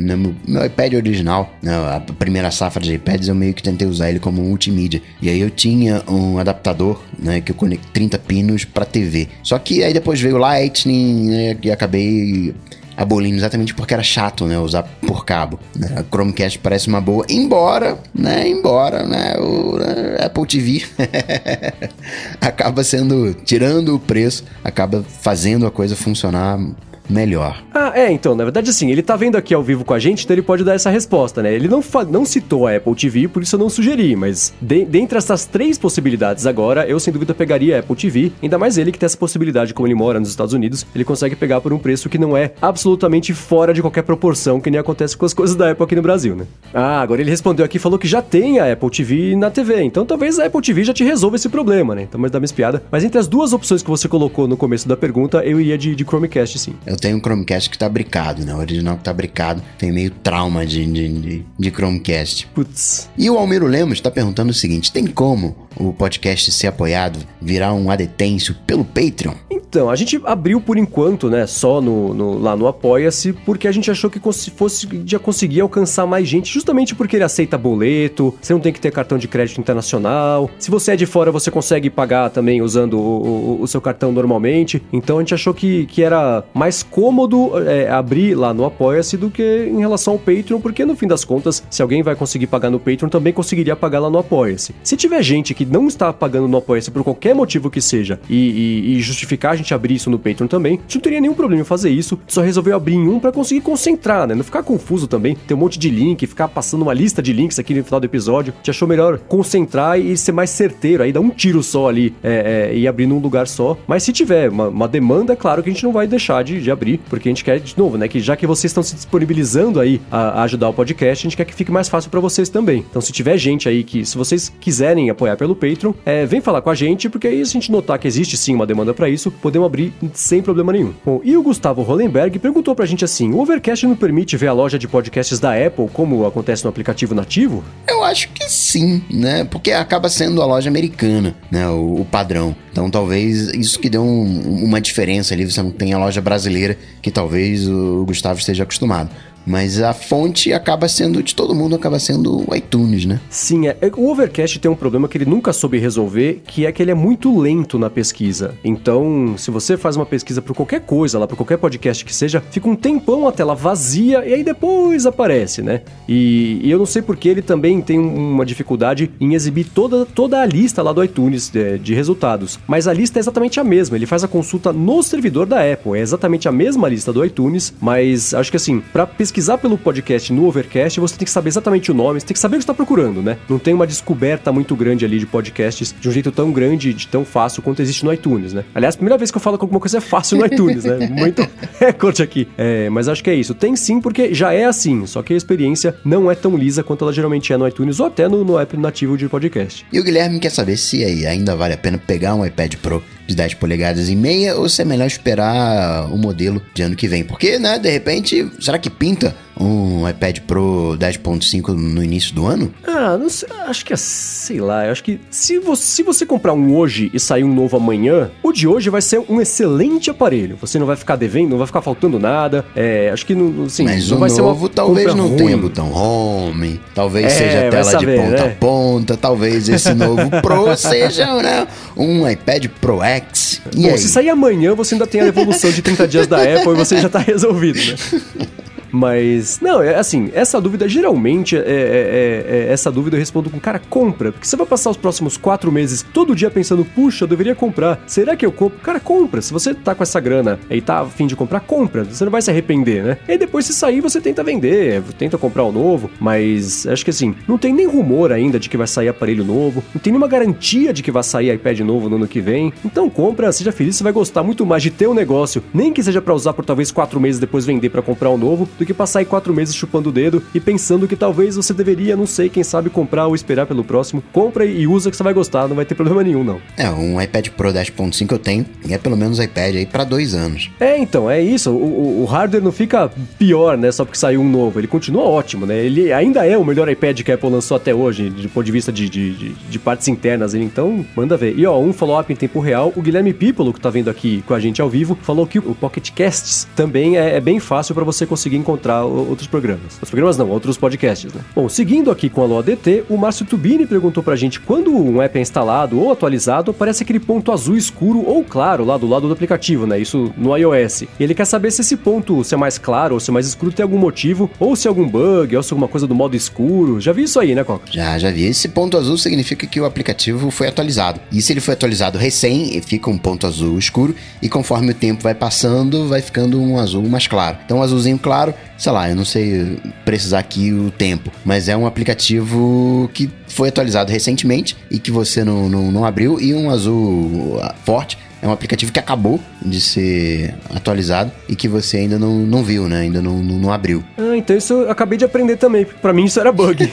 Meu iPad original, né, a primeira safra de iPads, eu meio que tentei usar ele como multimídia. E aí eu tinha um adaptador, né, que eu conectei 30 pinos para TV. Só que aí depois veio o Lightning, né, e acabei abolindo exatamente porque era chato, né, usar por cabo. Né? A Chromecast parece uma boa, embora, né, embora, né, o né, Apple TV acaba sendo, tirando o preço, acaba fazendo a coisa funcionar melhor. Ah, é, então, na verdade, assim, ele tá vendo aqui ao vivo com a gente, então ele pode dar essa resposta, né? Ele não, não citou a Apple TV, por isso eu não sugeri, mas de dentre essas três possibilidades agora, eu sem dúvida pegaria a Apple TV, ainda mais ele que tem essa possibilidade, como ele mora nos Estados Unidos, ele consegue pegar por um preço que não é absolutamente fora de qualquer proporção, que nem acontece com as coisas da Apple aqui no Brasil, né? Ah, agora ele respondeu aqui falou que já tem a Apple TV na TV, então talvez a Apple TV já te resolva esse problema, né? Então, mas dá uma espiada. Mas entre as duas opções que você colocou no começo da pergunta, eu iria de, de Chromecast, sim. Eu tenho um Chromecast que tá bricado, né? O original que tá bricado tem meio trauma de, de, de, de Chromecast. Putz. E o Almiro Lemos tá perguntando o seguinte: tem como o podcast ser apoiado, virar um adetêncio pelo Patreon? Então, a gente abriu por enquanto, né, só no, no lá no Apoia-se, porque a gente achou que fosse já conseguir alcançar mais gente, justamente porque ele aceita boleto, você não tem que ter cartão de crédito internacional. Se você é de fora, você consegue pagar também usando o, o, o seu cartão normalmente. Então a gente achou que, que era mais cômodo é, abrir lá no Apoia-se do que em relação ao Patreon, porque no fim das contas, se alguém vai conseguir pagar no Patreon, também conseguiria pagar lá no Apoia-se. Se tiver gente que não está pagando no Apoia-se por qualquer motivo que seja e, e, e justificar gente abrir isso no Patreon também, a gente não teria nenhum problema em fazer isso, só resolveu abrir em um para conseguir concentrar, né? Não ficar confuso também, ter um monte de link, ficar passando uma lista de links aqui no final do episódio. A gente achou melhor concentrar e ser mais certeiro, aí dar um tiro só ali é, é, e abrir num lugar só. Mas se tiver uma, uma, demanda, é claro que a gente não vai deixar de, de, abrir, porque a gente quer, de novo, né? Que já que vocês estão se disponibilizando aí a, a ajudar o podcast, a gente quer que fique mais fácil para vocês também. Então, se tiver gente aí que, se vocês quiserem apoiar pelo Patreon, é, vem falar com a gente, porque aí se a gente notar que existe sim uma demanda para isso, podemos abrir sem problema nenhum. Bom, e o Gustavo Hollenberg perguntou pra gente assim: o Overcast não permite ver a loja de podcasts da Apple como acontece no aplicativo nativo? Eu acho que sim, né? Porque acaba sendo a loja americana, né? O, o padrão. Então talvez isso que deu um, uma diferença ali, você não tem a loja brasileira que talvez o Gustavo esteja acostumado. Mas a fonte acaba sendo de todo mundo, acaba sendo o iTunes, né? Sim, é. O Overcast tem um problema que ele nunca soube resolver, que é que ele é muito lento na pesquisa. Então, se você faz uma pesquisa por qualquer coisa, lá por qualquer podcast que seja, fica um tempão a tela vazia e aí depois aparece, né? E, e eu não sei porque ele também tem uma dificuldade em exibir toda, toda a lista lá do iTunes de, de resultados. Mas a lista é exatamente a mesma. Ele faz a consulta no servidor da Apple. É exatamente a mesma lista do iTunes, mas acho que assim, para pesquisar pesquisar pelo podcast no Overcast, você tem que saber exatamente o nome, você tem que saber o que está procurando, né? Não tem uma descoberta muito grande ali de podcasts de um jeito tão grande, de tão fácil quanto existe no iTunes, né? Aliás, primeira vez que eu falo que alguma coisa é fácil no iTunes, né? Muito recorde aqui. É, mas acho que é isso. Tem sim, porque já é assim, só que a experiência não é tão lisa quanto ela geralmente é no iTunes ou até no, no app nativo de podcast. E o Guilherme quer saber se aí ainda vale a pena pegar um iPad Pro de 10 polegadas e meia ou se é melhor esperar o modelo de ano que vem. Porque, né, de repente, será que pinta um iPad Pro 10.5 no início do ano? Ah, não sei, acho que é, sei lá, acho que se você, se você comprar um hoje e sair um novo amanhã, o de hoje vai ser um excelente aparelho. Você não vai ficar devendo, não vai ficar faltando nada. É, acho que não, assim, Mas não o vai novo ser uma talvez não ruim. tenha botão home, talvez É, seja tela saber, de ponta né? a ponta, talvez esse novo Pro seja né, um iPad Pro X. E Bom, aí? se sair amanhã, você ainda tem a evolução de 30 dias da Apple e você já tá resolvido, né? Mas, não, é assim, essa dúvida geralmente, é, é- é- é- essa dúvida eu respondo com, cara, compra. Porque você vai passar os próximos quatro meses todo dia pensando, puxa, eu deveria comprar. Será que eu compro? Cara, compra. Se você tá com essa grana e tá a fim de comprar, compra. Você não vai se arrepender, né? E depois, se sair, você tenta vender, tenta comprar o novo. Mas acho que assim, não tem nem rumor ainda de que vai sair aparelho novo, não tem nenhuma garantia de que vai sair iPad novo no ano que vem. Então compra, seja feliz, você vai gostar muito mais de ter um negócio, nem que seja pra usar por talvez quatro meses depois vender pra comprar um novo, do que passar aí quatro meses chupando o dedo e pensando que talvez você deveria, não sei, quem sabe comprar ou esperar pelo próximo. Compra e usa que você vai gostar, não vai ter problema nenhum, não. É, um iPad Pro 10.5 eu tenho, e é pelo menos iPad aí para dois anos. É, então, é isso. O, o, o, hardware não fica pior, né? Só porque saiu um novo. Ele continua ótimo, né? Ele ainda é o melhor iPad que a Apple lançou até hoje, do ponto de vista de, de, de, de partes internas. Então, manda ver. E ó, um follow-up em tempo real. O Guilherme Pipolo, que tá vendo aqui com a gente ao vivo, falou que o Pocket Casts também é, é bem fácil para você conseguir encontrar outros programas. Os programas não, outros podcasts, né? Bom, seguindo aqui com a LoADT, o Márcio Tubini perguntou pra gente quando um app é instalado ou atualizado, aparece aquele ponto azul escuro ou claro lá do lado do aplicativo, né? Isso no iOS. E ele quer saber se esse ponto, se é mais claro ou se é mais escuro, tem algum motivo, ou se é algum bug, ou se é alguma coisa do modo escuro. Já vi isso aí, né, Coca? Já, já vi. Esse ponto azul significa que o aplicativo foi atualizado. E se ele foi atualizado recém, fica um ponto azul escuro, e conforme o tempo vai passando, vai ficando um azul mais claro. Então, azulzinho claro, sei lá, eu não sei precisar aqui o tempo, mas é um aplicativo que foi atualizado recentemente e que você não, não, não abriu, e um azul forte é um aplicativo que acabou de ser atualizado e que você ainda não, não viu, né? Ainda não, não, não abriu. Ah, então isso eu acabei de aprender também. Para mim isso era bug.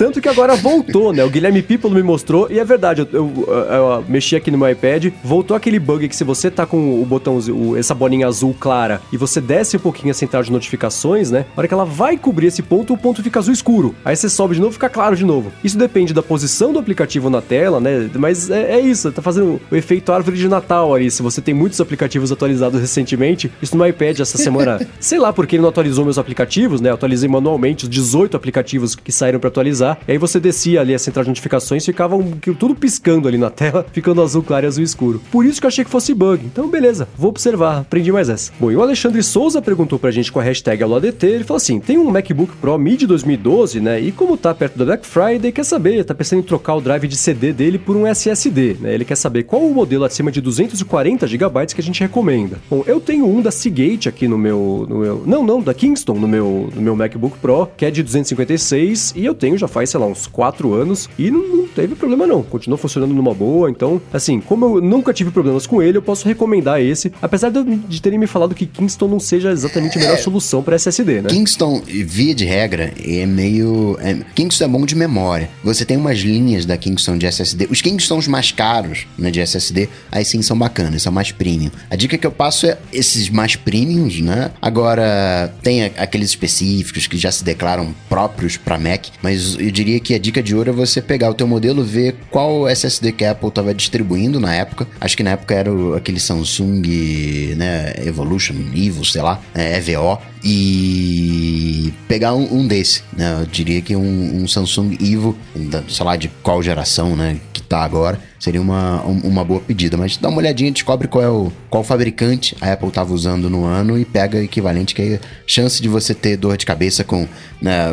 Tanto que agora voltou, né? O Guilherme People me mostrou e é verdade. Eu, eu, eu, eu, mexi aqui no meu iPad, voltou aquele bug que se você tá com o botão, o, essa bolinha azul clara e você desce um pouquinho a central de notificações, né? Na hora que ela vai cobrir esse ponto, o ponto fica azul escuro. Aí você sobe de novo, fica claro de novo. Isso depende da posição do aplicativo na tela, né? Mas é, é isso, tá fazendo o efeito árvore de Natal ali. Se você tem muitos aplicativos atualizados recentemente, isso no iPad essa semana, sei lá porque ele não atualizou meus aplicativos, né? Eu atualizei manualmente os 18 aplicativos que saíram para atualizar e aí você descia ali a central de notificações, ficava um, tudo piscando ali na tela, ficando azul claro e azul escuro. Por isso que eu achei que fosse bug. Então, beleza, vou observar, aprendi mais essa. Bom, e o Alexandre Souza perguntou pra gente com a hashtag AloADT, ele falou assim, tem um MacBook Pro Mid 2012, né, e como tá perto da Black Friday, quer saber, tá pensando em trocar o drive de CD dele por um SSD, né, ele quer saber qual o modelo acima de 240 GB que a gente recomenda. Bom, eu tenho um da Seagate aqui no meu, no meu, não, não, da Kingston no meu, no meu MacBook Pro, que é de 256, e eu tenho já faz, sei lá, uns 4 anos e não, não teve problema não. Continuou funcionando numa boa. Então, assim, como eu nunca tive problemas com ele, eu posso recomendar esse. Apesar de, de terem me falado que Kingston não seja exatamente a melhor é, solução para SSD, né? Kingston, via de regra, é meio. É, Kingston é bom de memória. Você tem umas linhas da Kingston de SSD. Os Kingstons mais caros né, de SSD, aí sim são bacanas, são mais premium. A dica que eu passo é esses mais premiums, né? Agora, tem aqueles específicos que já se declaram próprios para Mac, mas eu diria que a dica de ouro é você pegar o teu modelo, ver qual SSD que a Apple estava distribuindo na época. Acho que na época era o, aquele Samsung, né, Evolution, Evo, sei lá, é, EVO e pegar um, um desse, né? Eu diria que um, um, Samsung Evo, sei lá de qual geração, né, que tá agora, seria uma, uma boa pedida. Mas dá uma olhadinha, descobre qual é o qual fabricante a Apple estava usando no ano e pega equivalente, que a chance de você ter dor de cabeça com, né,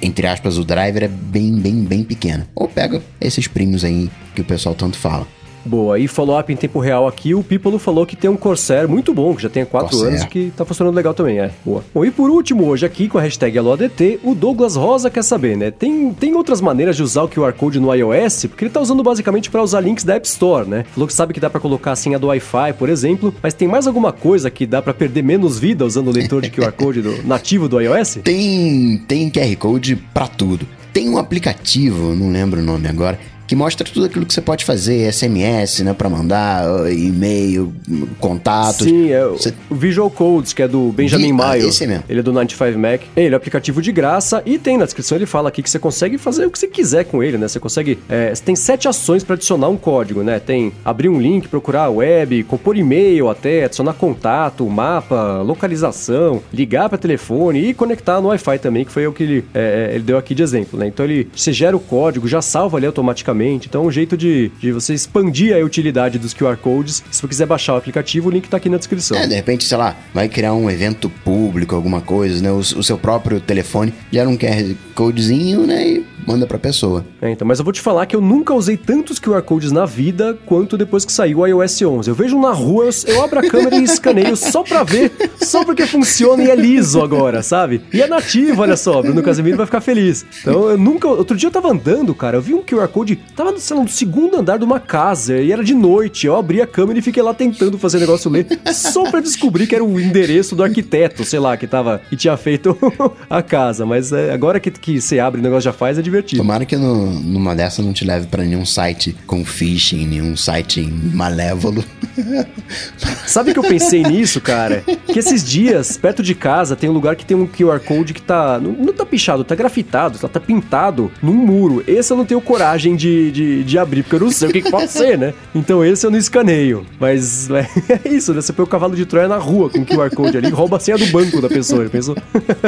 entre aspas, o driver é bem, bem, bem pequena. Ou pega esses primos aí que o pessoal tanto fala. Boa, e follow-up em tempo real aqui, o Pipolo falou que tem um Corsair muito bom, que já tem 4 anos, que tá funcionando legal também, é. Boa. Bom, e por último, hoje aqui, com a hashtag AloADT, o Douglas Rosa quer saber, né? Tem, tem outras maneiras de usar o QR Code no iOS, porque ele tá usando basicamente para usar links da App Store, né? Falou que sabe que dá para colocar a senha do Wi-Fi, por exemplo, mas tem mais alguma coisa que dá para perder menos vida usando o leitor de QR Code do, nativo do iOS? Tem, tem QR Code para tudo. Tem um aplicativo, não lembro o nome agora, que mostra tudo aquilo que você pode fazer, SMS, né, para mandar, e-mail, contatos. Sim, é você... o Visual Codes, que é do Benjamin Vi... Ah, Maio. esse mesmo. Ele é do 95 Mac. Ele é aplicativo de graça e tem na descrição, ele fala aqui que você consegue fazer o que você quiser com ele, né? Você consegue... É, você tem sete ações para adicionar um código, né? Tem abrir um link, procurar a web, compor e-mail até, adicionar contato, mapa, localização, ligar para telefone e conectar no Wi-Fi também, que foi o que ele, é, é, ele deu aqui de exemplo, né? Então ele, você gera o código, já salva ali automaticamente então, é um jeito de, de você expandir a utilidade dos QR Codes. Se você quiser baixar o aplicativo, o link tá aqui na descrição. É, de repente, sei lá, vai criar um evento público, alguma coisa, né? O, o seu próprio telefone gera um QR Codezinho, né? E manda pra pessoa. É, então, mas eu vou te falar que eu nunca usei tantos QR Codes na vida quanto depois que saiu o iOS 11. Eu vejo na rua, eu, eu abro a câmera e escaneio só pra ver, só porque funciona e é liso agora, sabe? E é nativo, olha só, Bruno Casemiro vai ficar feliz. Então, eu nunca... Outro dia eu tava andando, cara, eu vi um QR Code, tava, sei lá, no segundo andar de uma casa, e era de noite. Eu abri a câmera e fiquei lá tentando fazer o negócio ler, só pra descobrir que era o endereço do arquiteto, sei lá, que tava... que tinha feito a casa. Mas é, agora que, que você abre o negócio já faz, é divertido. Tomara que no, numa dessa não te leve pra nenhum site com phishing, nenhum site malévolo. Sabe que eu pensei nisso, cara? Que esses dias, perto de casa, tem um lugar que tem um QR Code que tá. Não, não tá pichado, tá grafitado, tá, tá pintado num muro. Esse eu não tenho coragem de, de, de abrir, porque eu não sei o que, que pode ser, né? Então esse eu não escaneio. Mas é, é isso, né? Você põe o cavalo de Troia na rua com o QR Code ali, rouba a senha do banco da pessoa, pensou?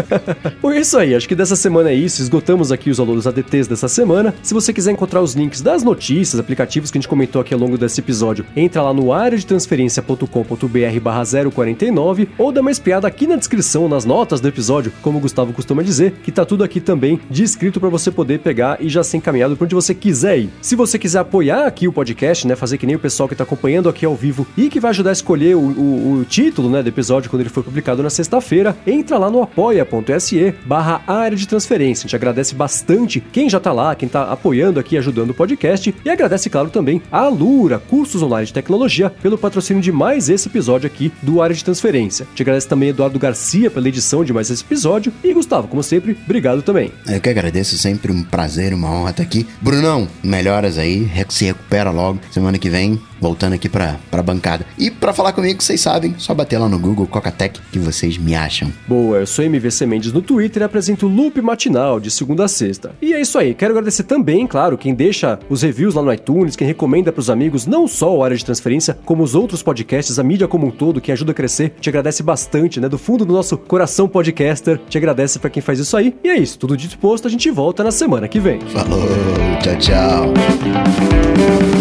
Por isso aí, acho que dessa semana é isso. Esgotamos aqui os alunos ADTs dessa semana. Se você quiser encontrar os links das notícias, aplicativos que a gente comentou aqui ao longo desse episódio, entra lá no área de transferência.com.br barra 049 ou dá uma espiada aqui na descrição, nas notas do episódio, como o Gustavo costuma dizer, que tá tudo aqui também descrito para você poder pegar e já ser encaminhado para onde você quiser ir. Se você quiser apoiar aqui o podcast, né, fazer que nem o pessoal que tá acompanhando aqui ao vivo e que vai ajudar a escolher o, o, o título, né, do episódio quando ele for publicado na sexta-feira, entra lá no apoia.se barra área de transferência. A gente agradece bastante quem já tá lá, quem tá apoiando aqui, ajudando o podcast e agradece, claro, também a Alura, cursos online de tecnologia, pelo patrocínio de mais esse episódio aqui do Área de Transferência. Te agradece também Eduardo Garcia pela edição de mais esse episódio e Gustavo, como sempre, obrigado também. Eu que agradeço, sempre um prazer, uma honra estar aqui. Brunão, melhoras aí, se recupera logo. Semana que vem, voltando aqui pra, pra bancada. E pra falar comigo, vocês sabem, só bater lá no Google Cocatec que vocês me acham. Boa, eu sou MVC Mendes no Twitter e apresento o Loop Matinal de segunda a sexta. E é isso aí, quero agradecer também, claro, quem deixa os reviews lá no iTunes, quem recomenda pros amigos não só o Área de Transferência, como os outros podcasts, a mídia como um todo, que ajuda a crescer. Te agradece bastante, né? Do fundo do nosso coração podcaster, te agradece pra quem faz isso aí. E é isso, tudo dito e posto, a gente volta na semana que vem. Falou, tchau, tchau. Tchau.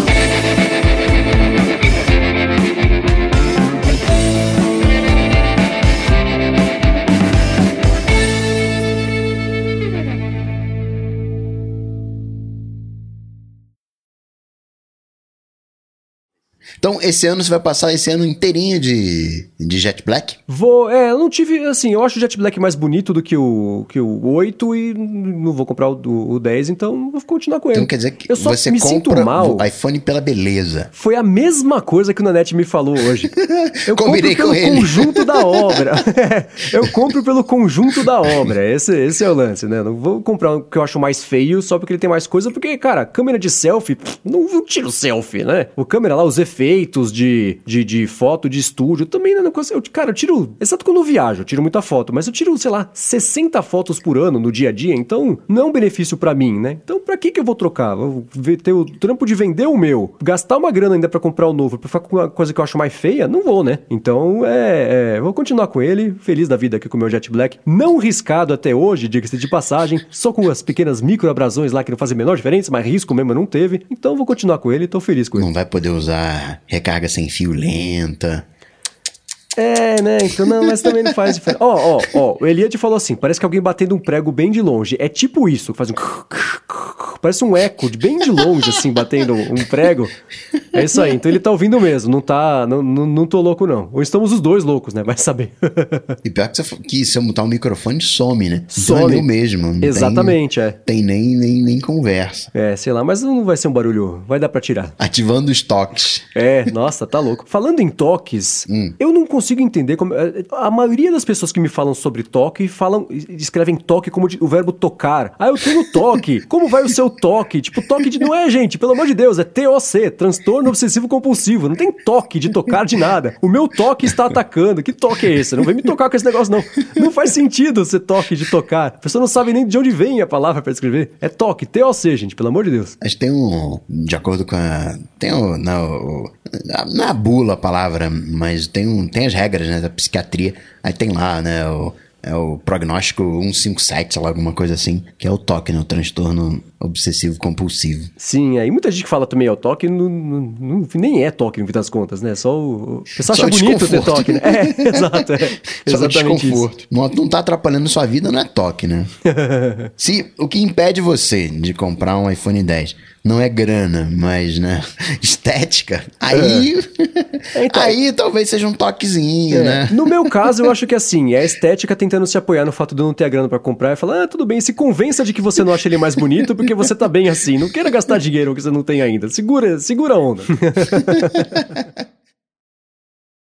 Então, esse ano você vai passar esse ano inteirinho de, de Jet Black? Vou, é, eu não tive, assim, eu acho o Jet Black mais bonito do que o, que o 8 e não vou comprar o, o 10, então vou continuar com ele. Então quer dizer que eu só você me compra sinto mal. o iPhone pela beleza. Foi a mesma coisa que o Nanete me falou hoje. Eu Combinei compro com pelo ele. conjunto da obra. eu compro pelo conjunto da obra. Esse, esse é o lance, né? Não vou comprar um que eu acho mais feio só porque ele tem mais coisa, porque, cara, câmera de selfie, não, não tiro selfie, né? O câmera lá, os efeitos de, de, de foto de estúdio, também, né? não consigo- Eu, cara, eu tiro. Exceto quando eu viajo, eu tiro muita foto, mas eu tiro, sei lá, 60 fotos por ano no dia a dia, então não é um benefício pra mim, né? Então pra que que eu vou trocar? Vou ter o trampo de vender o meu, gastar uma grana ainda pra comprar o novo, pra ficar com uma coisa que eu acho mais feia? Não vou, né? Então, é, é, vou continuar com ele, feliz da vida aqui com o meu Jet Black, não riscado até hoje, diga-se de passagem, só com as pequenas microabrasões lá que não fazem a menor diferença, mas risco mesmo não teve, então vou continuar com ele, tô feliz com ele. Não vai poder usar recarga sem fio lenta. É, né? Então, não, mas também não faz diferença. Ó, ó, ó, o Eliade falou assim: parece que alguém batendo um prego bem de longe. É tipo isso, faz um. Parece um eco, de bem de longe, assim, batendo um prego. É isso aí. Então ele tá ouvindo mesmo, não tá. Não, não, não tô louco, não. Ou estamos os dois loucos, né? Vai saber. E pior que, você, que se eu mutar o microfone, some, né? Some. Então é meu mesmo. não tem- Exatamente, é. Tem nem, nem, nem conversa. É, sei lá, mas não vai ser um barulho. Vai dar pra tirar. Ativando os toques. É, nossa, tá louco. Falando em toques, eu não consigo entender como. eh, A maioria das pessoas que me falam sobre toque falam, escrevem toque como de- o verbo tocar. Ah, eu tenho toque. Como vai o seu toque? Tipo, toque de. Não é, gente, pelo amor de Deus, é TOC, transtorno obsessivo compulsivo. Não tem toque de tocar de nada. O meu toque está atacando. Que toque é esse? Não vem me tocar com esse negócio, não. Não faz sentido ser toque de tocar. A pessoa não sabe nem de onde vem a palavra pra escrever. É toque, TOC, gente, pelo amor de Deus. Mas tem um. De acordo com a. Tem um. Na, o- na, na bula a palavra, mas tem, um, tem as regras né, da psiquiatria. Aí tem lá, né? O, é o prognóstico 157, sei lá, alguma coisa assim, que é o TOC, né? O transtorno obsessivo compulsivo. Sim, aí muita gente que fala também é o toque, não, não, nem é toque no fim das contas, né? Só o. Só acha bonito ter desconforto. toque, né? É, exato. É, Só exatamente isso. desconforto. Não, não tá atrapalhando sua vida, não é toque, né? Se o que impede você de comprar um iPhone 10 não é grana, mas, né, estética, aí. É, então- aí talvez seja um toquezinho, É, né? No meu caso, eu acho que assim, é a estética tentando se apoiar no fato de eu não ter a grana pra comprar e falar, ah, tudo bem, se convença de que você não acha ele mais bonito porque você tá bem assim. Não queira gastar dinheiro que você não tem ainda. Segura, segura a onda.